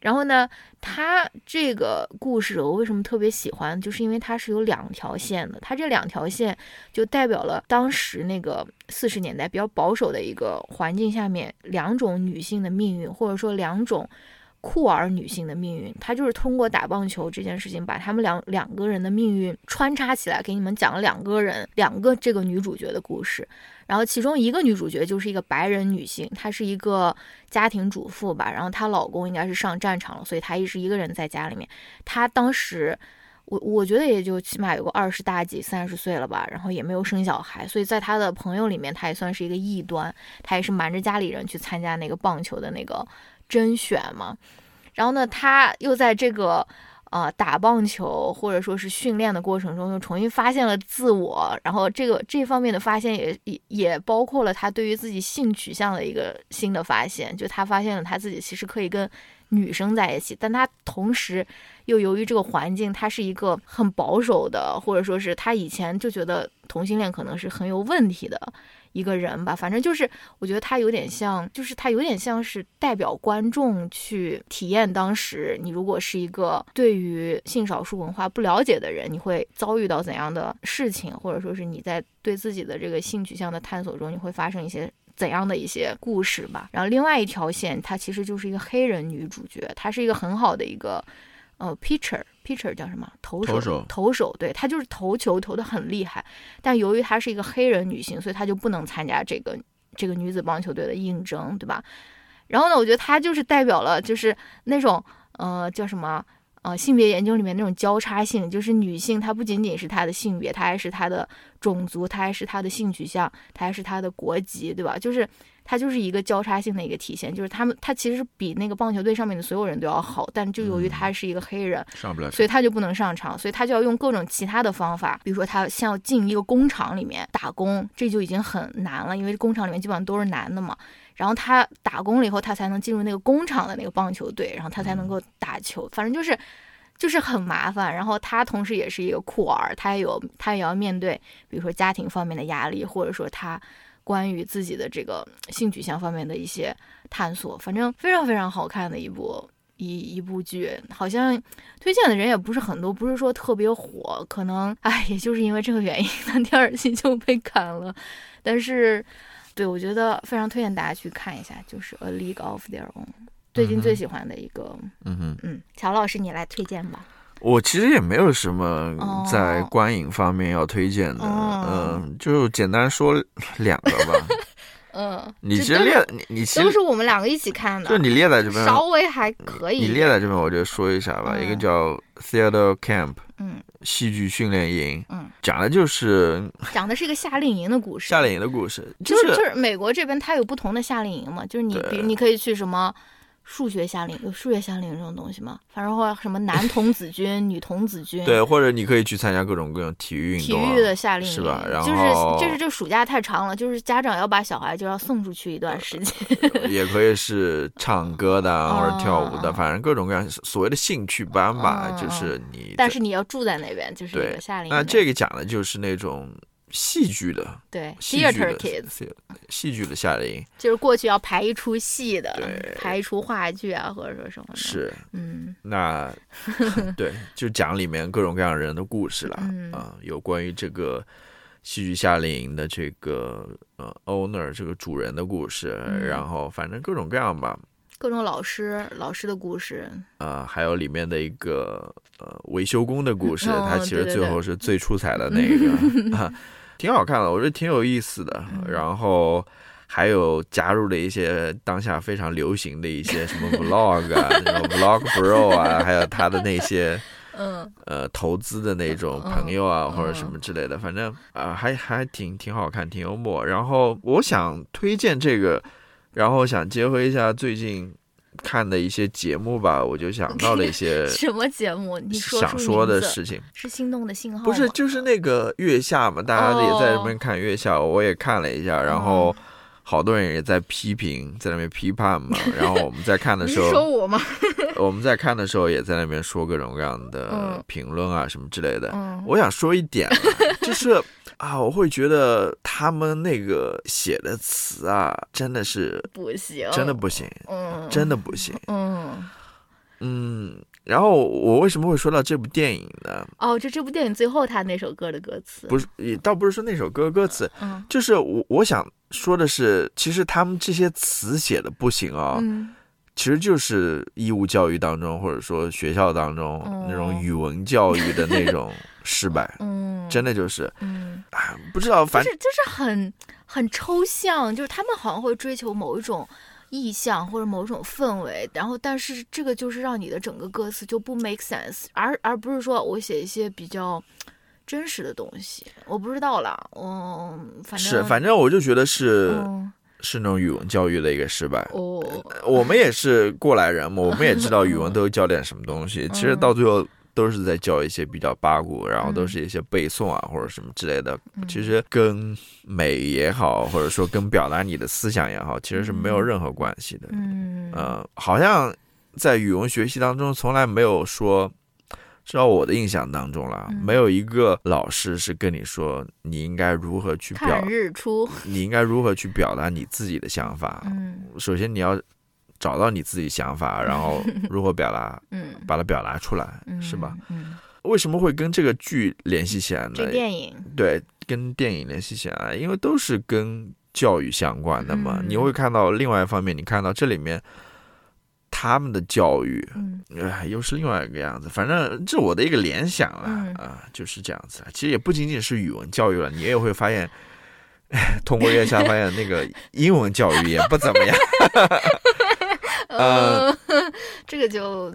然后呢，他这个故事我为什么特别喜欢？就是因为它是有两条线的，它这两条线就代表了当时那个四十年代比较保守的一个环境下面两种女性的命运，或者说两种酷儿女性的命运。她就是通过打棒球这件事情，把他们两两个人的命运穿插起来，给你们讲了两个人两个这个女主角的故事。然后其中一个女主角就是一个白人女性，她是一个家庭主妇吧。然后她老公应该是上战场了，所以她一直一个人在家里面。她当时，我我觉得也就起码有个二十大几、三十岁了吧。然后也没有生小孩，所以在她的朋友里面，她也算是一个异端。她也是瞒着家里人去参加那个棒球的那个甄选嘛。然后呢，他又在这个。呃，打棒球或者说是训练的过程中，又重新发现了自我，然后这个这方面的发现也也也包括了他对于自己性取向的一个新的发现，就他发现了他自己其实可以跟女生在一起，但他同时又由于这个环境，他是一个很保守的，或者说是他以前就觉得同性恋可能是很有问题的。一个人吧，反正就是，我觉得他有点像，就是他有点像是代表观众去体验当时你如果是一个对于性少数文化不了解的人，你会遭遇到怎样的事情，或者说是你在对自己的这个性取向的探索中，你会发生一些怎样的一些故事吧。然后另外一条线，它其实就是一个黑人女主角，她是一个很好的一个。呃，picture，pitcher，pitcher 叫什么？投手，投手，对他就是投球投的很厉害，但由于她是一个黑人女性，所以她就不能参加这个这个女子棒球队的应征，对吧？然后呢，我觉得她就是代表了就是那种呃叫什么呃性别研究里面那种交叉性，就是女性她不仅仅是她的性别，她还是她的种族，她还是她的性取向，她还是她的国籍，对吧？就是。他就是一个交叉性的一个体现，就是他们他其实比那个棒球队上面的所有人都要好，但就由于他是一个黑人，上不了，所以他就不能上场，所以他就要用各种其他的方法，比如说他先要进一个工厂里面打工，这就已经很难了，因为工厂里面基本上都是男的嘛。然后他打工了以后，他才能进入那个工厂的那个棒球队，然后他才能够打球，反正就是就是很麻烦。然后他同时也是一个酷儿，他也有他也要面对，比如说家庭方面的压力，或者说他。关于自己的这个性取向方面的一些探索，反正非常非常好看的一部一一部剧，好像推荐的人也不是很多，不是说特别火，可能哎，也就是因为这个原因，那第二季就被砍了。但是，对我觉得非常推荐大家去看一下，就是《A League of Their Own》，最近最喜欢的一个。嗯哼，嗯，乔老师你来推荐吧。我其实也没有什么在观影方面要推荐的，嗯，就简单说两个吧。嗯，你其实列你你都是我们两个一起看的，就你列在这边稍微还可以。你列在这边，我就说一下吧。一个叫 Theater Camp，嗯，戏剧训练营，嗯，讲的就是讲的是一个夏令营的故事。夏令营的故事，就是就是美国这边它有不同的夏令营嘛，就是你比如你可以去什么。数学夏令有数学夏令这种东西吗？反正或什么男童子 军、女童子军，对，或者你可以去参加各种各样体育运动，体育的夏令营是吧？然后就是就是这暑假太长了，就是家长要把小孩就要送出去一段时间。也可以是唱歌的 或者跳舞的，反正各种各样所谓的兴趣班吧，就是你。但是你要住在那边，就是一个夏令营。那这个讲的就是那种。戏剧的对，theater kids，戏剧的夏令营，就是过去要排一出戏的，对，排一出话剧啊，或者说什么的。是，嗯，那 对，就讲里面各种各样人的故事了啊，有关于这个戏剧夏令营的这个呃 owner 这个主人的故事，然后反正各种各样吧，各种老师老师的故事，呃，还有里面的一个呃维修工的故事，他其实最后是最出彩的那个。挺好看的，我觉得挺有意思的。然后还有加入了一些当下非常流行的一些什么 vlog 啊，vlog bro 啊，还有他的那些嗯呃投资的那种朋友啊，或者什么之类的。反正啊，还还挺挺好看，挺幽默。然后我想推荐这个，然后想结合一下最近。看的一些节目吧，我就想到了一些 什么节目？你说想说的事情是心动的信号？不是，就是那个月下嘛，大家也在那边看月下，我也看了一下，然后好多人也在批评，在那边批判嘛。然后我们在看的时候，说我吗？我们在看的时候也在那边说各种各样的评论啊什么之类的。我想说一点，就是。啊，我会觉得他们那个写的词啊，真的是不行，真的不行，嗯，真的不行，嗯嗯。然后我为什么会说到这部电影呢？哦，就这部电影最后他那首歌的歌词，不是也，倒不是说那首歌歌词，嗯，就是我我想说的是，其实他们这些词写的不行啊。其实就是义务教育当中，或者说学校当中那种语文教育的那种失败，嗯，真的就是，嗯，不知道，反正就是很很抽象，就是他们好像会追求某一种意象或者某种氛围，然后但是这个就是让你的整个歌词就不 make sense，而而不是说我写一些比较真实的东西，我不知道啦，嗯，反正是，反正我就觉得是。是那种语文教育的一个失败。哦，我们也是过来人嘛，我们也知道语文都教点什么东西。其实到最后都是在教一些比较八股，然后都是一些背诵啊或者什么之类的。其实跟美也好，或者说跟表达你的思想也好，其实是没有任何关系的。嗯，呃，好像在语文学习当中从来没有说。至少我的印象当中了，没有一个老师是跟你说你应该如何去表日出，你应该如何去表达你自己的想法。嗯，首先你要找到你自己想法，然后 如何表达，嗯，把它表达出来，是吧？嗯，为什么会跟这个剧联系起来呢？这电影对，跟电影联系起来，因为都是跟教育相关的嘛。你会看到另外一方面，你看到这里面。他们的教育，嗯，又是另外一个样子。反正这我的一个联想啊，啊，就是这样子。其实也不仅仅是语文教育了，你也会发现，通过月下发现那个英文教育也不怎么样。呃，这个就，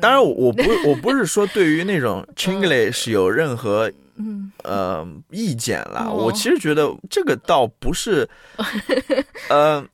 当然我不我不是说对于那种 Chinglish 有任何。嗯呃，意见啦，我其实觉得这个倒不是，呃，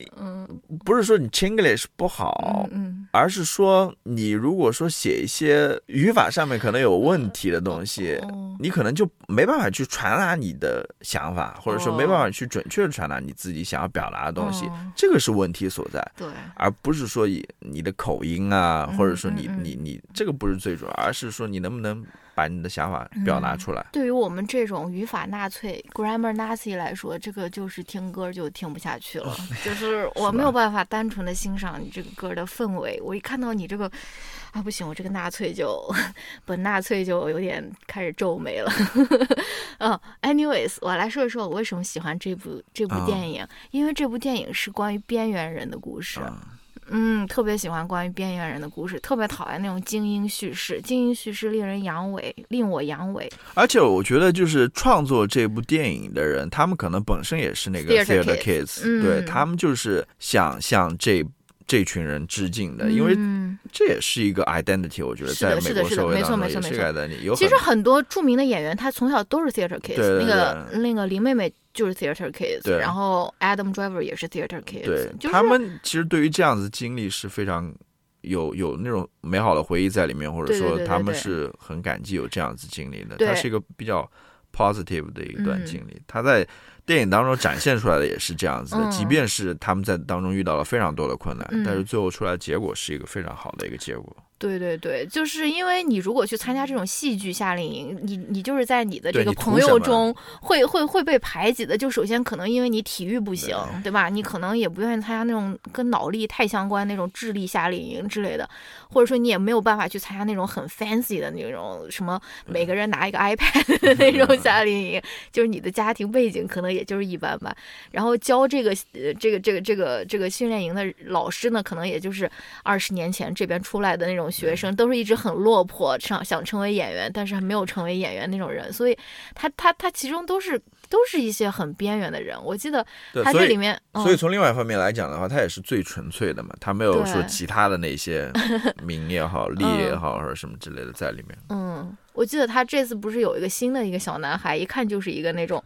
不是说你 Chinglish 不好，嗯，而是说你如果说写一些语法上面可能有问题的东西，你可能就没办法去传达你的想法，或者说没办法去准确的传达你自己想要表达的东西，这个是问题所在，对，而不是说以你的口音啊，或者说你你你这个不是最主要，而是说你能不能。把你的想法表达出来。对于我们这种语法纳粹 （grammar Nazi） 来说，这个就是听歌就听不下去了。就 是我没有办法单纯的欣赏你这个歌的氛围。我一看到你这个，啊，不行，我这个纳粹就本纳粹就有点开始皱眉了。嗯，anyways，我来说一说我为什么喜欢这部这部电影，因为这部电影是关于边缘人的故事。嗯，特别喜欢关于边缘人的故事，特别讨厌那种精英叙事。精英叙事令人阳痿，令我阳痿。而且我觉得，就是创作这部电影的人，他们可能本身也是那个 theater kids，对他们就是想向这这群人致敬的，因为这也是一个 identity。我觉得在美国社会当中也是 identity。其实很多著名的演员，他从小都是 theater kids。那个那个林妹妹。就是 theater kids，然后 Adam Driver 也是 theater kids，对，他们其实对于这样子经历是非常有有那种美好的回忆在里面，或者说他们是很感激有这样子经历的。它是一个比较 positive 的一段经历，他在电影当中展现出来的也是这样子的。即便是他们在当中遇到了非常多的困难，但是最后出来结果是一个非常好的一个结果。对对对，就是因为你如果去参加这种戏剧夏令营，你你就是在你的这个朋友中会会会被排挤的。就首先可能因为你体育不行，对吧？你可能也不愿意参加那种跟脑力太相关那种智力夏令营之类的，或者说你也没有办法去参加那种很 fancy 的那种什么每个人拿一个 iPad 的 那种夏令营，就是你的家庭背景可能也就是一般般。然后教这个呃这个这个这个这个训练营的老师呢，可能也就是二十年前这边出来的那种。学生都是一直很落魄，想想成为演员，但是还没有成为演员那种人，所以他他他其中都是都是一些很边缘的人。我记得他这里面，所以从另外一方面来讲的话，他也是最纯粹的嘛，他没有说其他的那些 名也好、利也好，或者什么之类的在里面。嗯，我记得他这次不是有一个新的一个小男孩，一看就是一个那种。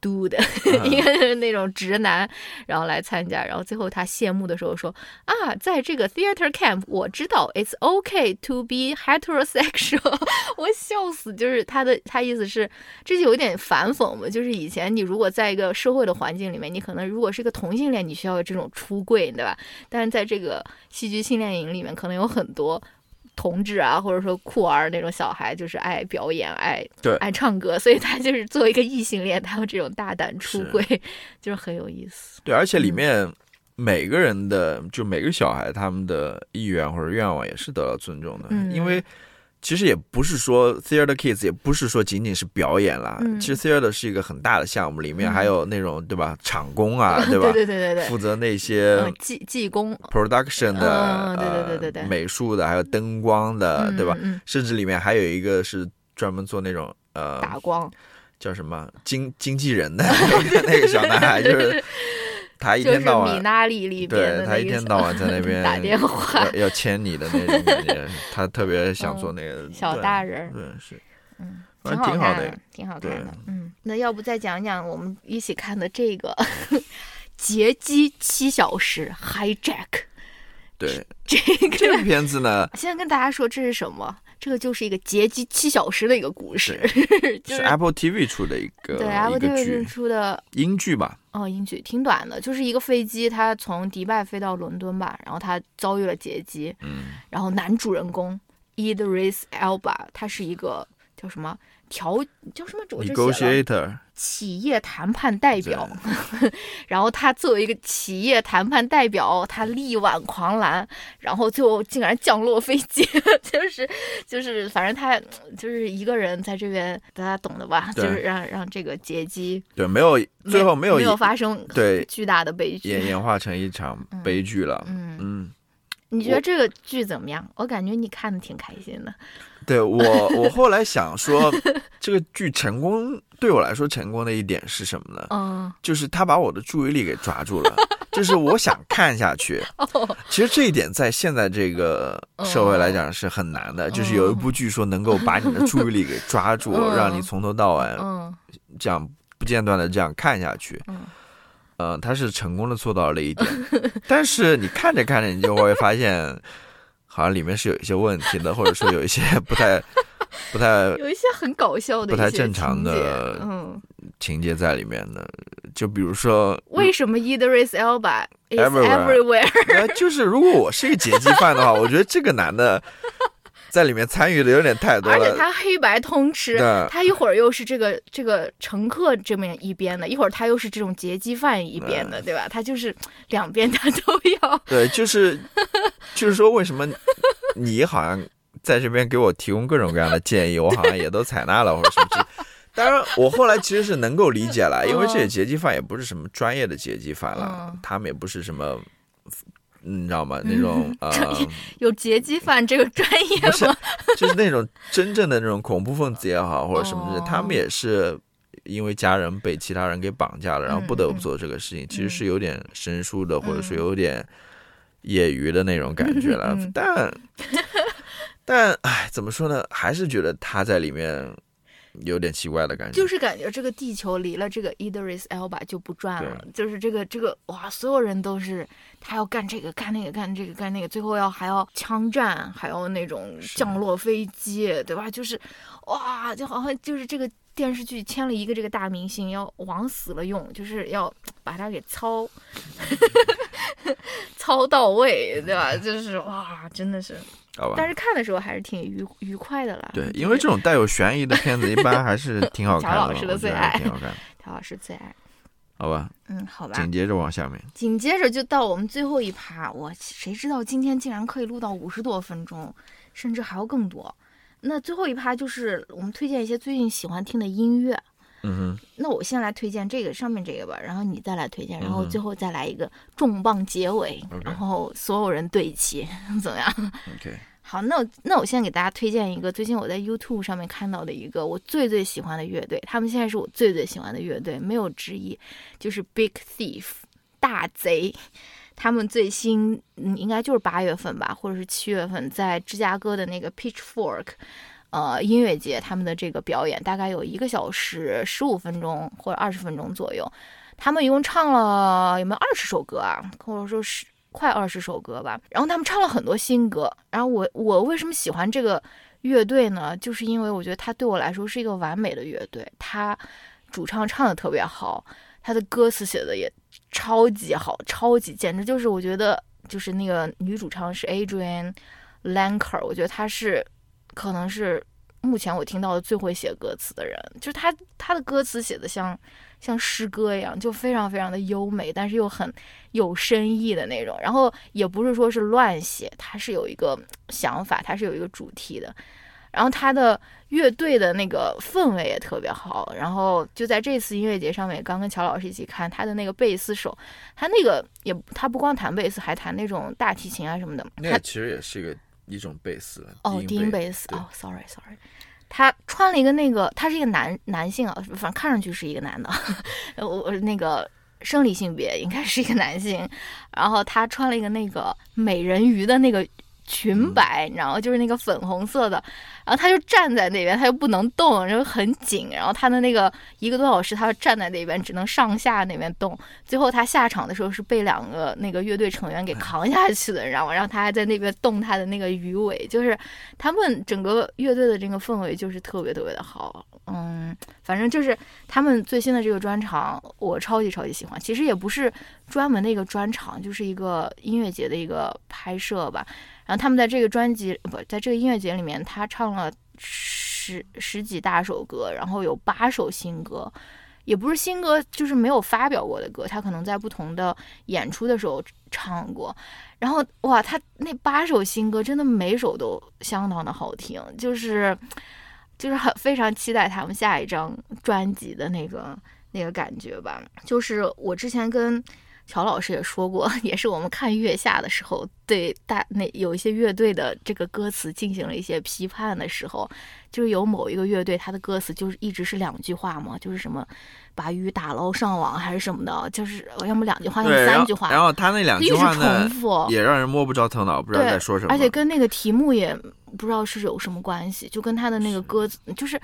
嘟的，应该是那种直男，然后来参加，然后最后他谢幕的时候说啊，在这个 theater camp，我知道 it's okay to be heterosexual，我笑死，就是他的他意思是，这就有点反讽嘛，就是以前你如果在一个社会的环境里面，你可能如果是个同性恋，你需要有这种出柜，对吧？但是在这个戏剧训练营里面，可能有很多。同志啊，或者说酷儿那种小孩，就是爱表演，爱对爱唱歌，所以他就是作为一个异性恋，他有这种大胆出柜，就是很有意思。对，而且里面每个人的，就每个小孩他们的意愿或者愿望也是得到尊重的，因为。其实也不是说 theater kids，也不是说仅仅是表演啦。其实 theater 是一个很大的项目，里面还有那种对吧，场工啊，对吧？对对对对负责那些技技工，production 的，对对对对对，美术的，还有灯光的，对吧？甚至里面还有一个是专门做那种呃打光，叫什么？经经纪人的 那个小男孩，就是。他一天到晚，米拉里里边对他一天到晚在那边打电话，要牵你的那种感觉，他特别想做那个小大人，对是，嗯，挺好的，挺好看的，嗯，那要不再讲讲我们一起看的这个 劫机七小时 Hijack。对，这个这个片子呢，现在跟大家说这是什么？这个就是一个劫机七小时的一个故事，是 Apple TV 出的一个对 Apple TV 出的英剧吧？哦，英剧挺短的，就是一个飞机，它从迪拜飞到伦敦吧，然后它遭遇了劫机，嗯，然后男主人公 Idris Elba，他是一个叫什么？调叫什么？我这写了企业谈判代表。然后他作为一个企业谈判代表，他力挽狂澜，然后最后竟然降落飞机，就是就是反正他就是一个人在这边，大家懂的吧？就是让让这个劫机对没有最后没有没有发生对巨大的悲剧，演演化成一场悲剧了。嗯嗯，你觉得这个剧怎么样？我感觉你看的挺开心的。对我，我后来想说，这个剧成功对我来说成功的一点是什么呢？嗯，就是他把我的注意力给抓住了，就是我想看下去。其实这一点在现在这个社会来讲是很难的，就是有一部剧说能够把你的注意力给抓 住，让你从头到尾这样不间断的这样看下去。嗯，呃，他是成功的做到了一点，但是你看着看着，你就会发现。好像里面是有一些问题的，或者说有一些 不太、不太 有一些很搞笑的、不太正常的嗯情节在里面的。就比如说，为什么 Idris Elba is everywhere？就是如果我是一个劫机犯的话，我觉得这个男的。在里面参与的有点太多了，而且他黑白通吃，他一会儿又是这个这个乘客这么一边的，一会儿他又是这种劫机犯一边的，对吧？他就是两边他都要。对，就是就是说，为什么你好像在这边给我提供各种各样的建议，我好像也都采纳了，或者什么？当然，我后来其实是能够理解了，因为这些劫机犯也不是什么专业的劫机犯了，他们也不是什么。你知道吗？那种 呃，有劫机犯这个专业吗？就是那种真正的那种恐怖分子也好，或者什么的，他们也是因为家人被其他人给绑架了，然后不得不做这个事情。其实是有点生疏的，或者是有点业余的那种感觉了。但但哎，怎么说呢？还是觉得他在里面。有点奇怪的感觉，就是感觉这个地球离了这个 Idris Elba 就不转了，就是这个这个哇，所有人都是他要干这个干那个干这个干那个，最后要还要枪战，还要那种降落飞机，对吧？就是哇，就好像就是这个电视剧签了一个这个大明星，要往死了用，就是要把他给操 操到位，对吧？就是哇，真的是。但是看的时候还是挺愉愉快的啦。对，因为这种带有悬疑的片子一般还是 挺好看的。乔老师的最爱，挺好看。乔老师最爱。好吧。嗯，好吧。紧接着往下面。紧接着就到我们最后一趴，我谁知道今天竟然可以录到五十多分钟，甚至还要更多。那最后一趴就是我们推荐一些最近喜欢听的音乐。嗯哼。那我先来推荐这个上面这个吧，然后你再来推荐，然后最后再来一个重磅结尾，然后所有人对齐，怎么样？OK。好，那我那我现在给大家推荐一个最近我在 YouTube 上面看到的一个我最最喜欢的乐队，他们现在是我最最喜欢的乐队，没有之一，就是 Big Thief 大贼。他们最新嗯应该就是八月份吧，或者是七月份，在芝加哥的那个 Pitchfork 呃音乐节，他们的这个表演大概有一个小时十五分钟或者二十分钟左右，他们一共唱了有没有二十首歌啊？或者说是。快二十首歌吧，然后他们唱了很多新歌。然后我我为什么喜欢这个乐队呢？就是因为我觉得他对我来说是一个完美的乐队。他主唱唱的特别好，他的歌词写的也超级好，超级简直就是我觉得就是那个女主唱是 Adrian Lanker，我觉得她是可能是目前我听到的最会写歌词的人。就是他他的歌词写的像。像诗歌一样，就非常非常的优美，但是又很有深意的那种。然后也不是说是乱写，它是有一个想法，它是有一个主题的。然后他的乐队的那个氛围也特别好。然后就在这次音乐节上面，刚跟乔老师一起看他的那个贝斯手，他那个也他不光弹贝斯，还弹那种大提琴啊什么的。那其实也是一个一种贝斯哦，低音贝斯哦，sorry sorry。他穿了一个那个，他是一个男男性啊，反正看上去是一个男的，我那个生理性别应该是一个男性，然后他穿了一个那个美人鱼的那个裙摆，你知道吗？就是那个粉红色的。然后他就站在那边，他又不能动，然后很紧。然后他的那个一个多小时，他站在那边，只能上下那边动。最后他下场的时候是被两个那个乐队成员给扛下去的，你知道吗？然后他还在那边动他的那个鱼尾，就是他们整个乐队的这个氛围就是特别特别的好。嗯，反正就是他们最新的这个专场，我超级超级喜欢。其实也不是专门的一个专场，就是一个音乐节的一个拍摄吧。然后他们在这个专辑不在这个音乐节里面，他唱了十十几大首歌，然后有八首新歌，也不是新歌，就是没有发表过的歌，他可能在不同的演出的时候唱过。然后哇，他那八首新歌真的每首都相当的好听，就是就是很非常期待他们下一张专辑的那个那个感觉吧。就是我之前跟。乔老师也说过，也是我们看《月下》的时候，对大那有一些乐队的这个歌词进行了一些批判的时候，就是有某一个乐队，他的歌词就是一直是两句话嘛，就是什么把鱼打捞上网还是什么的，就是要么两句话，要么三句话。然后他那两句话呢，重复，也让人摸不着头脑，不知道在说什么。而且跟那个题目也不知道是有什么关系，就跟他的那个歌词就是。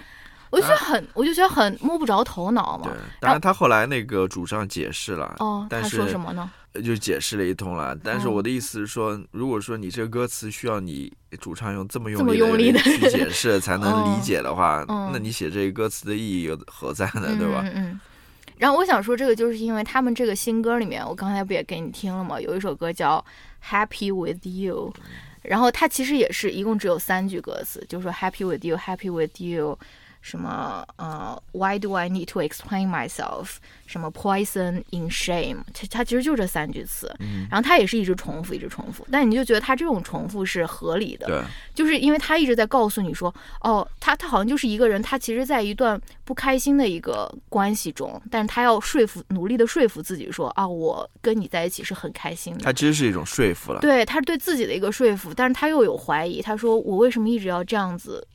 我就觉得很，我就觉得很摸不着头脑嘛。对，当然他后来那个主唱解释了。哦，他说什么呢？就解释了一通了。但是我的意思是说，如果说你这个歌词需要你主唱用这么用力的去解释 才能理解的话，那你写这个歌词的意义又何在呢？对吧？嗯嗯。然后我想说，这个就是因为他们这个新歌里面，我刚才不也给你听了吗？有一首歌叫《Happy with You》，然后它其实也是一共只有三句歌词，就是说 “Happy with you”，“Happy with you”。什么呃，Why do I need to explain myself？什么 Poison in shame？它它其实就这三句词，然后它也是一直重复，一直重复。但你就觉得它这种重复是合理的，对，就是因为他一直在告诉你说，哦，他他好像就是一个人，他其实在一段不开心的一个关系中，但是他要说服，努力的说服自己说，啊，我跟你在一起是很开心的。他其实是一种说服了，对，他是对自己的一个说服，但是他又有怀疑，他说我为什么一直要这样子？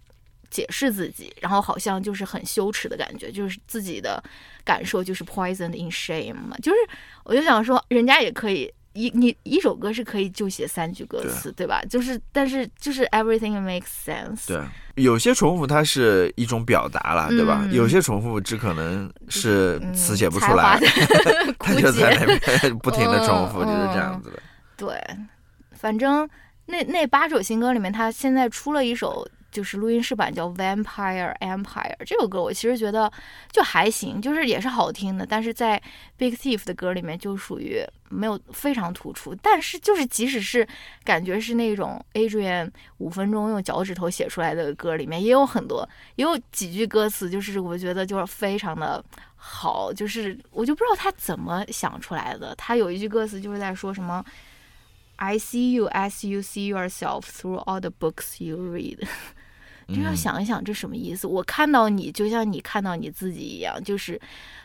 解释自己，然后好像就是很羞耻的感觉，就是自己的感受就是 poisoned in shame 嘛，就是我就想说，人家也可以一你一首歌是可以就写三句歌词，对吧？就是但是就是 everything makes sense。对，有些重复它是一种表达了，对吧？有些重复只可能是词写不出来，他就在那边不停的重复，就是这样子的。对，反正那那八首新歌里面，他现在出了一首。就是录音室版叫《Vampire Empire》这首歌，我其实觉得就还行，就是也是好听的。但是在 Big Thief 的歌里面就属于没有非常突出。但是就是即使是感觉是那种 Adrian 五分钟用脚趾头写出来的歌里面，也有很多，也有几句歌词，就是我觉得就是非常的好。就是我就不知道他怎么想出来的。他有一句歌词就是在说什么：“I see you as you see yourself through all the books you read。” 就要想一想这什么意思？我看到你，就像你看到你自己一样，就是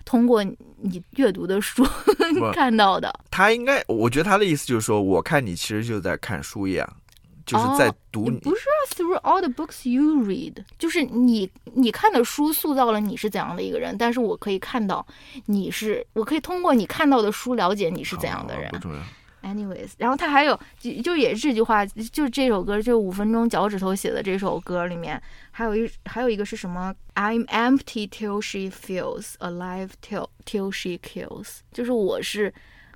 通过你阅读的书 看到的。他应该，我觉得他的意思就是说，我看你其实就在看书一样，就是在读你。不是 through all the books you read，就是你你看的书塑造了你是怎样的一个人，但是我可以看到你是，我可以通过你看到的书了解你是怎样的人。不重要。Anyways，然后他还有就就也是这句话，就这首歌，就五分钟脚趾头写的这首歌里面，还有一还有一个是什么？I'm empty till she feels alive till till she kills，就是我是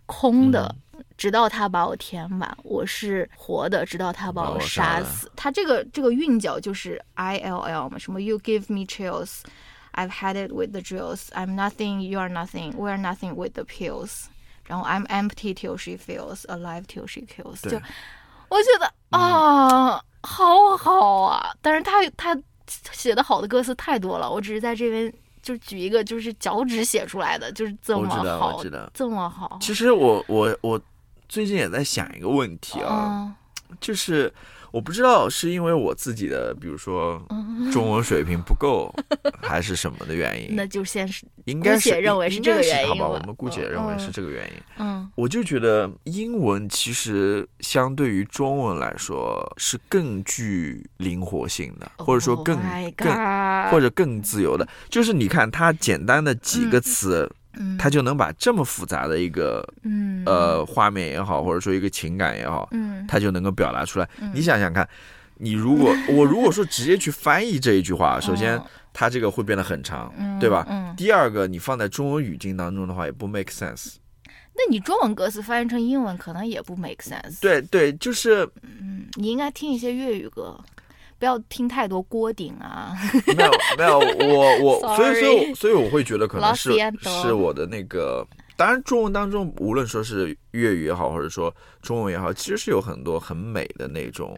空的，直到他把我填满；我是活的，直到他把我杀死。他这个这个韵脚就是 I L L 嘛，什么 You give me chills，I've had it with the drills，I'm nothing，you are nothing，we're nothing with the pills。然后 I'm empty till she feels alive till she kills，就我觉得啊，好好啊！但是他他写的好的歌词太多了，我只是在这边就举一个，就是脚趾写出来的，就是这么好，这么好。其实我我我最近也在想一个问题啊，就是。我不知道是因为我自己的，比如说中文水平不够，还是什么的原因。那就先是应该是认为是这个原因好吧？我们姑且认为是这个原因。嗯，我就觉得英文其实相对于中文来说是更具灵活性的，或者说更更或者更自由的。就是你看它简单的几个词。嗯，他就能把这么复杂的一个，嗯，呃，画面也好，或者说一个情感也好，嗯，他就能够表达出来。你想想看，你如果 我如果说直接去翻译这一句话，首先它这个会变得很长，对吧？嗯。第二个，你放在中文语境当中的话，也不 make sense。那你中文歌词翻译成英文，可能也不 make sense。对对，就是，嗯，你应该听一些粤语歌。不要听太多锅顶啊！没有没有，我我 所以所以所以我会觉得可能是是我的那个，当然中文当中无论说是粤语也好，或者说中文也好，其实是有很多很美的那种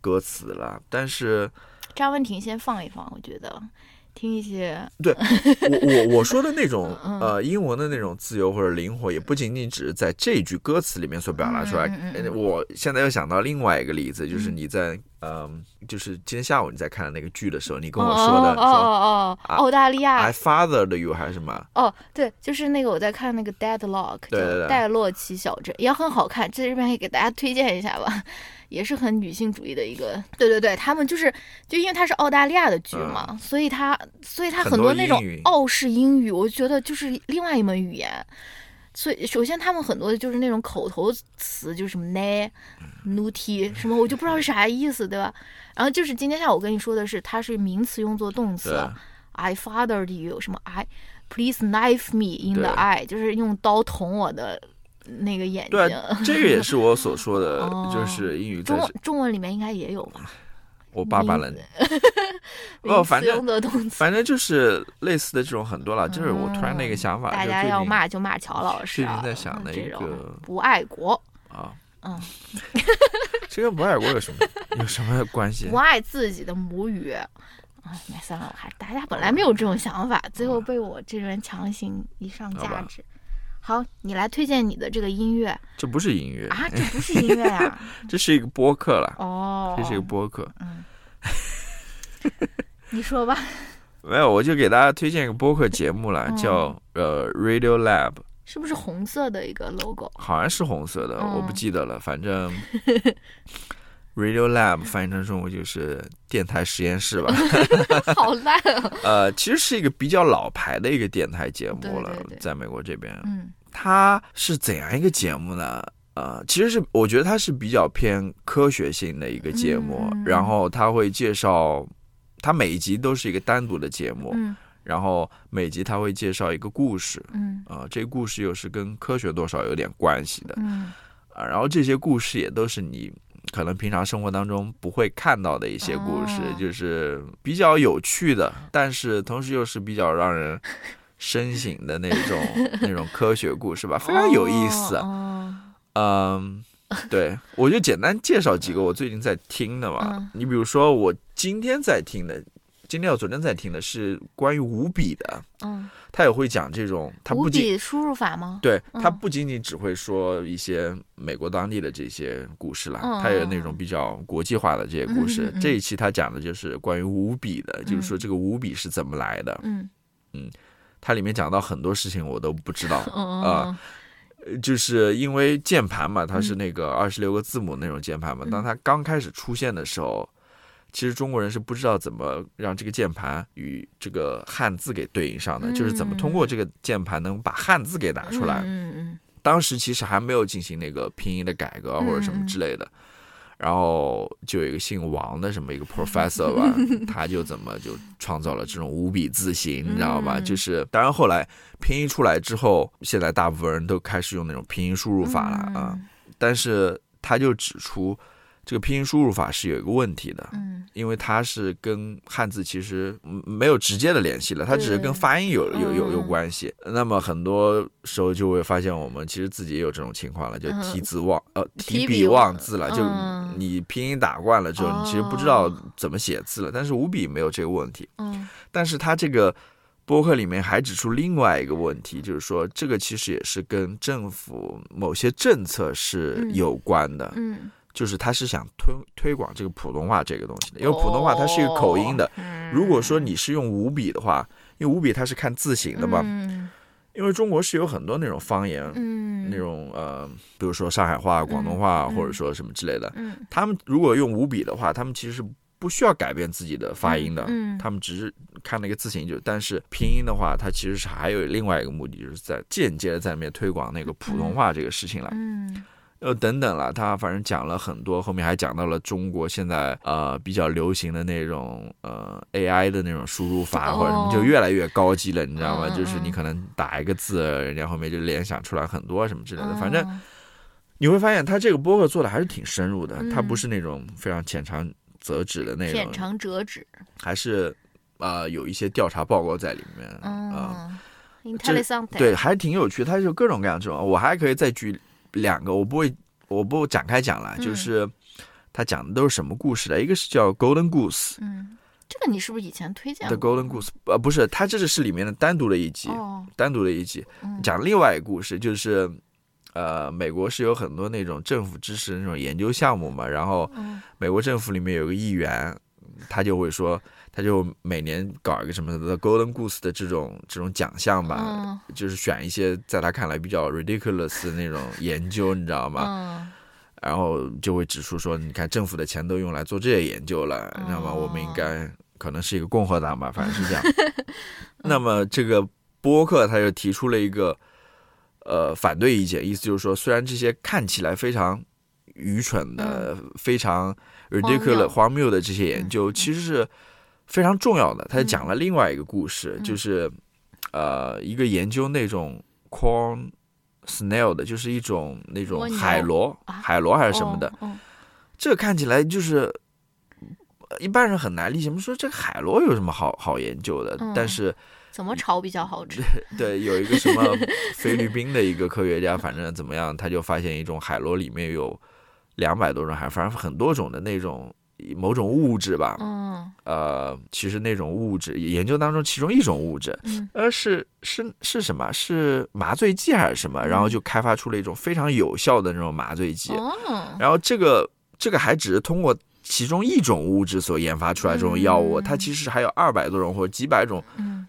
歌词了。但是张文婷先放一放，我觉得。听一些，对我我我说的那种 呃英文的那种自由或者灵活，也不仅仅只是在这句歌词里面所表达出来。我现在又想到另外一个例子，就是你在嗯，就是今天下午你在看那个剧的时候，你跟我说的，哦哦哦，澳大利亚，I fathered you 还是什么？哦，对，就是那个我在看那个 Deadlock，对戴洛奇小镇也很好看，在这边也给大家推荐一下吧。也是很女性主义的一个，对对对，他们就是就因为它是澳大利亚的剧嘛，所以它所以它很多那种澳式英语，我觉得就是另外一门语言。所以首先他们很多就是那种口头词，就是什么 ne nu ti 什么，我就不知道是啥意思，对吧？然后就是今天下午我跟你说的是，它是名词用作动词，I fathered you，什么 I please knife me in the eye，就是用刀捅我的。那个眼睛，对，这个也是我所说的，就是英语中中文里面应该也有吧？我爸爸了，哦，反正反正就是类似的这种很多了。就是我突然那个想法，大家要骂就骂乔老师。最近在想的一个不爱国啊，嗯，这跟不爱国有什么有什么关系？不爱自己的母语啊？没算了，我还大家本来没有这种想法，最后被我这人强行一上价值。好，你来推荐你的这个音乐。这不是音乐啊，这不是音乐呀，这是一个播客了。哦，这是一个播客。嗯，你说吧。没有，我就给大家推荐一个播客节目了，叫呃 Radio Lab。是不是红色的一个 logo？好像是红色的，我不记得了。反正 Radio Lab 翻译成中文就是电台实验室吧。好烂啊！呃，其实是一个比较老牌的一个电台节目了，在美国这边。嗯。它是怎样一个节目呢？呃，其实是我觉得它是比较偏科学性的一个节目，然后它会介绍，它每一集都是一个单独的节目，然后每集他会介绍一个故事，嗯，啊，这个故事又是跟科学多少有点关系的，嗯，啊，然后这些故事也都是你可能平常生活当中不会看到的一些故事，就是比较有趣的，但是同时又是比较让人。深省的那种 那种科学故事吧，非常有意思。嗯，对，我就简单介绍几个我最近在听的嘛。你比如说，我今天在听的，今天我昨天在听的是关于五笔的。嗯，他也会讲这种，他五笔输入法吗？对，他不仅仅只会说一些美国当地的这些故事了，他有那种比较国际化的这些故事。这一期他讲的就是关于五笔的，就是说这个五笔是怎么来的。嗯嗯。它里面讲到很多事情我都不知道 啊，就是因为键盘嘛，它是那个二十六个字母那种键盘嘛。当它刚开始出现的时候，其实中国人是不知道怎么让这个键盘与这个汉字给对应上的，就是怎么通过这个键盘能把汉字给打出来。嗯嗯，当时其实还没有进行那个拼音的改革或者什么之类的。然后就有一个姓王的什么一个 professor 吧，他就怎么就创造了这种五笔字形，你知道吧？就是当然后来拼音出来之后，现在大部分人都开始用那种拼音输入法了啊，但是他就指出。这个拼音输入法是有一个问题的，嗯，因为它是跟汉字其实没有直接的联系了，它只是跟发音有有有有关系。那么很多时候就会发现，我们其实自己也有这种情况了，就提字忘呃提笔忘字了，就你拼音打惯了之后，你其实不知道怎么写字了。但是五笔没有这个问题，嗯，但是它这个博客里面还指出另外一个问题，就是说这个其实也是跟政府某些政策是有关的，嗯。就是他是想推推广这个普通话这个东西的，因为普通话它是一个口音的。如果说你是用五笔的话，因为五笔它是看字形的嘛。因为中国是有很多那种方言，那种呃，比如说上海话、广东话，或者说什么之类的。他们如果用五笔的话，他们其实是不需要改变自己的发音的，他们只是看那个字形就，但是拼音的话，它其实是还有另外一个目的，就是在间接的在里面推广那个普通话这个事情了。嗯，呃，等等了，他反正讲了很多，后面还讲到了中国现在呃比较流行的那种呃 AI 的那种输入法或者什么，就越来越高级了，你知道吗？就是你可能打一个字，人家后面就联想出来很多什么之类的，反正。你会发现他这个播客做的还是挺深入的，他不是那种非常浅尝辄止的那种。浅尝辄止，还是啊有一些调查报告在里面对，还挺有趣，他就各种各样这种。我还可以再举两个，我不会，我不展开讲了。就是他讲的都是什么故事的？一个是叫 Golden Goose，嗯，这个你是不是以前推荐的 Golden Goose？呃，不是，它这是是里面的单独的一集，单独的一集，讲另外一个故事，就是。呃，美国是有很多那种政府支持的那种研究项目嘛，然后美国政府里面有个议员，他就会说，他就每年搞一个什么的 Golden Goose 的这种这种奖项吧，就是选一些在他看来比较 ridiculous 的那种研究，你知道吗？然后就会指出说，你看政府的钱都用来做这些研究了，那么？我们应该可能是一个共和党吧，反正是这样。那么这个播客他就提出了一个。呃，反对意见，意思就是说，虽然这些看起来非常愚蠢的、非常 ridiculous 荒谬的这些研究，其实是非常重要的。他讲了另外一个故事，就是呃，一个研究那种 corn snail 的，就是一种那种海螺，海螺还是什么的。这个看起来就是一般人很难理解，我们说这个海螺有什么好好研究的？但是。怎么炒比较好吃？对，有一个什么菲律宾的一个科学家，反正怎么样，他就发现一种海螺里面有两百多种，还反正很多种的那种某种物质吧。嗯。呃，其实那种物质研究当中，其中一种物质，呃，是是是什么？是麻醉剂还是什么？然后就开发出了一种非常有效的那种麻醉剂。哦。然后这个这个还只是通过。其中一种物质所研发出来这种药物，它其实还有二百多种或者几百种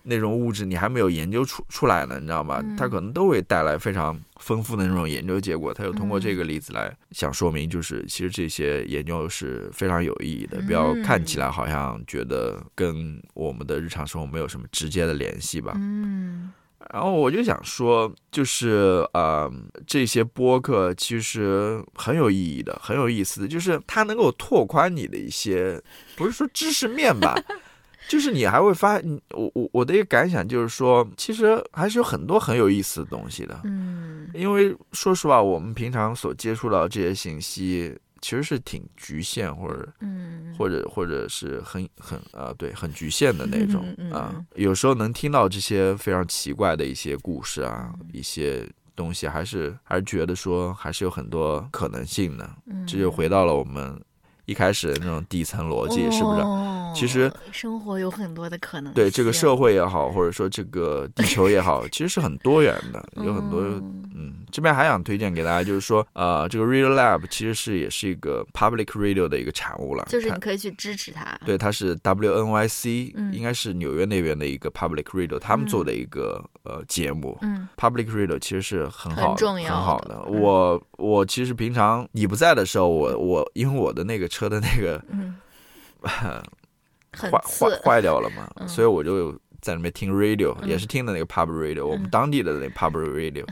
那种物质，你还没有研究出出来呢，你知道吗？它可能都会带来非常丰富的那种研究结果。它就通过这个例子来想说明，就是其实这些研究是非常有意义的，不要看起来好像觉得跟我们的日常生活没有什么直接的联系吧。嗯。然后我就想说，就是呃，这些播客其实很有意义的，很有意思的，就是它能够拓宽你的一些，不是说知识面吧，就是你还会发，我我我的一个感想就是说，其实还是有很多很有意思的东西的，嗯，因为说实话，我们平常所接触到这些信息。其实是挺局限，或者，或者或者是很很啊，对，很局限的那种啊。有时候能听到这些非常奇怪的一些故事啊，一些东西，还是还是觉得说还是有很多可能性的。这就回到了我们一开始的那种底层逻辑，是不是？其实生活有很多的可能。对这个社会也好，或者说这个地球也好，其实是很多元的，有很多。嗯，这边还想推荐给大家，就是说，呃，这个 Radio Lab 其实是也是一个 Public Radio 的一个产物了。就是你可以去支持它。对，它是 WNYC，应该是纽约那边的一个 Public Radio，他们做的一个呃节目。嗯，Public Radio 其实是很好、很重要、很好的。我我其实平常你不在的时候，我我因为我的那个车的那个。坏坏坏掉了嘛，所以我就在那边听 radio，也是听的那个 pub radio，我们当地的那 pub radio。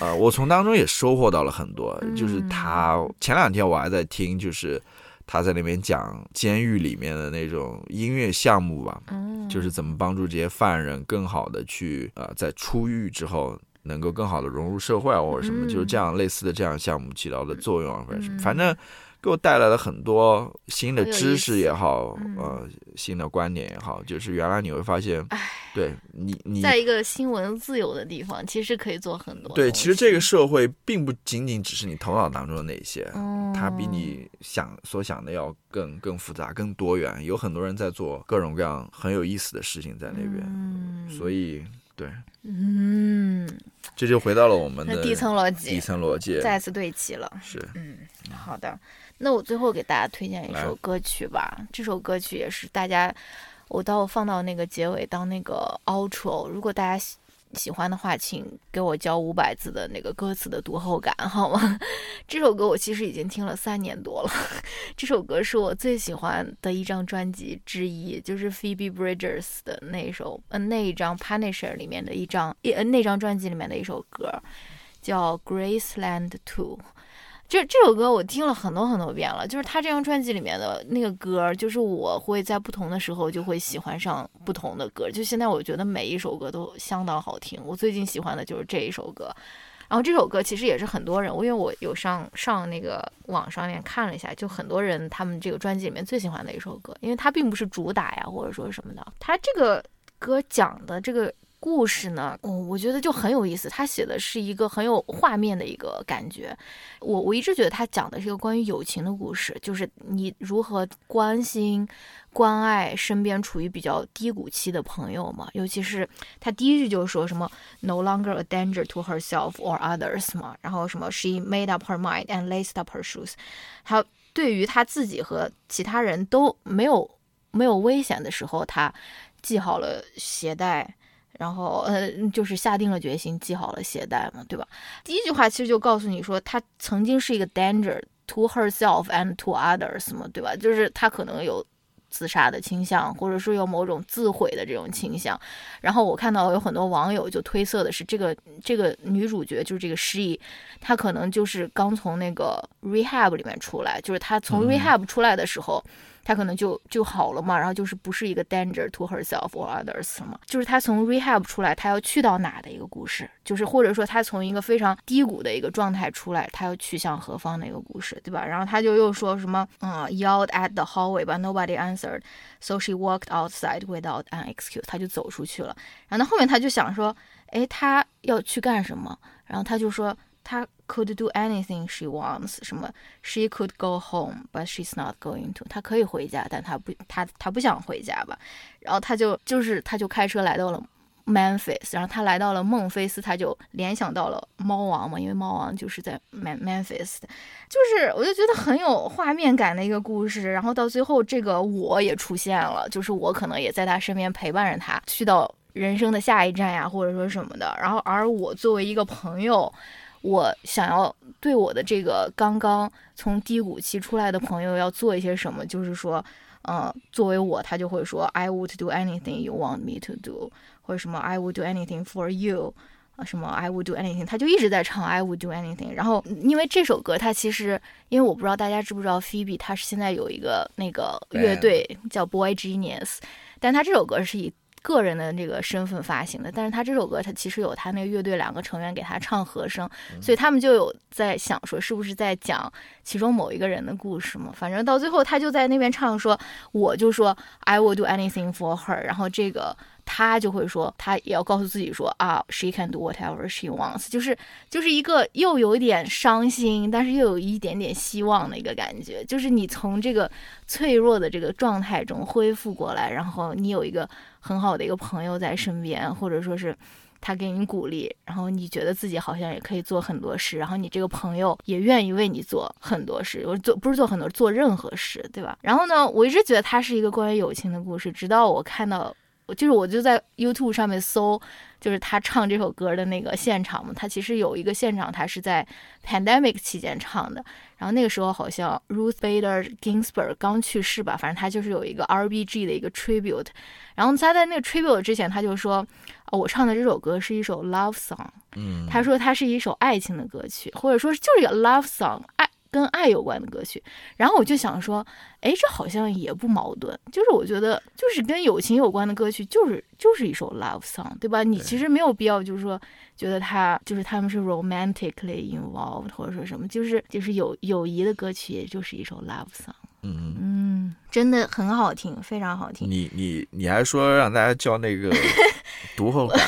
呃，我从当中也收获到了很多，就是他前两天我还在听，就是他在那边讲监狱里面的那种音乐项目吧，就是怎么帮助这些犯人更好的去呃在出狱之后能够更好的融入社会啊或者什么，就是这样类似的这样项目起到的作用啊，反正反正。给我带来了很多新的知识也好，呃，新的观点也好，就是原来你会发现，对你你在一个新闻自由的地方，其实可以做很多。对，其实这个社会并不仅仅只是你头脑当中的那些，它比你想所想的要更更复杂、更多元。有很多人在做各种各样很有意思的事情在那边，所以对，嗯，这就回到了我们的底层逻辑，底层逻辑。再次对齐了。是，嗯，好的。那我最后给大家推荐一首歌曲吧，这首歌曲也是大家，我到放到那个结尾当那个 outro。如果大家喜欢的话，请给我交五百字的那个歌词的读后感，好吗？这首歌我其实已经听了三年多了。这首歌是我最喜欢的一张专辑之一，就是 Phoebe Bridgers 的那首，呃，那一张 Punisher 里面的一张，呃，那张专辑里面的一首歌，叫 Graceland Two。这这首歌我听了很多很多遍了，就是他这张专辑里面的那个歌，就是我会在不同的时候就会喜欢上不同的歌。就现在我觉得每一首歌都相当好听，我最近喜欢的就是这一首歌。然后这首歌其实也是很多人，因为我有上上那个网上面看了一下，就很多人他们这个专辑里面最喜欢的一首歌，因为它并不是主打呀，或者说什么的，它这个歌讲的这个。故事呢，我我觉得就很有意思。他写的是一个很有画面的一个感觉。我我一直觉得他讲的是一个关于友情的故事，就是你如何关心、关爱身边处于比较低谷期的朋友嘛。尤其是他第一句就是说什么 “no longer a danger to herself or others” 嘛，然后什么 “she made up her mind and laced up her shoes”。他对于他自己和其他人都没有没有危险的时候，他系好了鞋带。然后，呃，就是下定了决心，系好了鞋带嘛，对吧？第一句话其实就告诉你说，她曾经是一个 danger to herself and to others 嘛，对吧？就是她可能有自杀的倾向，或者说有某种自毁的这种倾向。然后我看到有很多网友就推测的是，这个这个女主角就是这个 she，她可能就是刚从那个 rehab 里面出来，就是她从 rehab 出来的时候。他可能就就好了嘛，然后就是不是一个 danger to herself or others 嘛，就是他从 rehab 出来，他要去到哪的一个故事，就是或者说他从一个非常低谷的一个状态出来，他要去向何方的一个故事，对吧？然后他就又说什么，嗯，yelled at the hallway but nobody answered，so she walked outside without an excuse，他就走出去了。然后后面他就想说，哎，他要去干什么？然后他就说。她 could do anything she wants，什么 she could go home，but she's not going to。她可以回家，但她不，她她不想回家吧。然后她就就是她就开车来到了 Memphis，然后她来到了孟菲斯，她就联想到了猫王嘛，因为猫王就是在 Memphis，就是我就觉得很有画面感的一个故事。然后到最后，这个我也出现了，就是我可能也在他身边陪伴着他去到人生的下一站呀，或者说什么的。然后而我作为一个朋友。我想要对我的这个刚刚从低谷期出来的朋友要做一些什么，就是说，呃，作为我，他就会说，I would do anything you want me to do，或者什么，I would do anything for you，啊，什么，I would do anything，他就一直在唱 I would do anything。然后，因为这首歌，它其实，因为我不知道大家知不知道，Phoebe 他是现在有一个那个乐队叫 Boy Genius，但他这首歌是以。个人的这个身份发行的，但是他这首歌他其实有他那个乐队两个成员给他唱和声，所以他们就有在想说是不是在讲其中某一个人的故事嘛？反正到最后他就在那边唱说，我就说 I will do anything for her，然后这个。他就会说，他也要告诉自己说啊，she can do whatever she wants，就是就是一个又有一点伤心，但是又有一点点希望的一个感觉，就是你从这个脆弱的这个状态中恢复过来，然后你有一个很好的一个朋友在身边，或者说是他给你鼓励，然后你觉得自己好像也可以做很多事，然后你这个朋友也愿意为你做很多事，我做不是做很多，做任何事，对吧？然后呢，我一直觉得它是一个关于友情的故事，直到我看到。就是我就在 YouTube 上面搜，就是他唱这首歌的那个现场嘛。他其实有一个现场，他是在 pandemic 期间唱的。然后那个时候好像 Ruth Bader Ginsburg 刚去世吧，反正他就是有一个 RBG 的一个 tribute。然后他在那个 tribute 之前，他就说，我唱的这首歌是一首 love song。嗯，他说它是一首爱情的歌曲，或者说就是一个 love song，爱。跟爱有关的歌曲，然后我就想说，哎，这好像也不矛盾。就是我觉得，就是跟友情有关的歌曲，就是就是一首 love song，对吧？你其实没有必要，就是说，觉得他就是他们是 romantically involved，或者说什么，就是就是友友谊的歌曲，也就是一首 love song。嗯嗯，真的很好听，非常好听。你你你还说让大家教那个 读后感，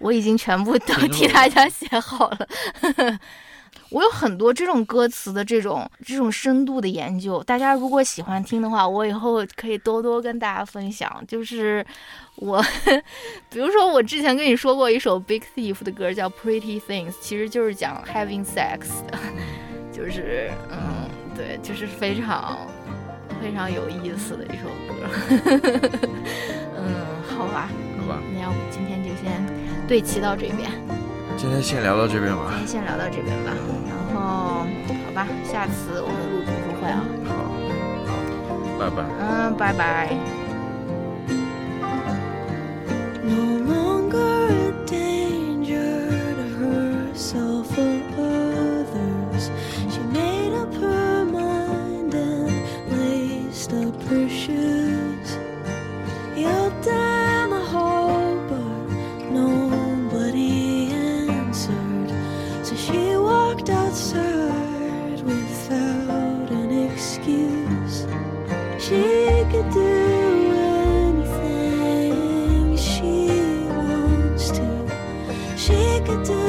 我已经全部都替大家写好了。我有很多这种歌词的这种这种深度的研究，大家如果喜欢听的话，我以后可以多多跟大家分享。就是我，比如说我之前跟你说过一首 Big Thief 的歌叫 Pretty Things，其实就是讲 having sex 的，就是嗯，对，就是非常非常有意思的一首歌。嗯，好吧，好吧，那要不今天就先。对齐到这边。今天先聊到这边吧。今天先聊到这边吧。然后，好吧，下次我们录读书会啊。好，拜拜。嗯，拜拜。outside without an excuse. She could do anything she wants to. She could do.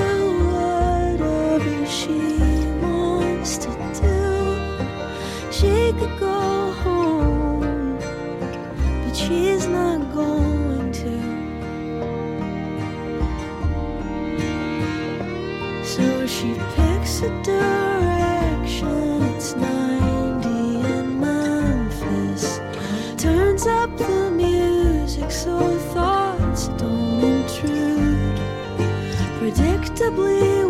inevitably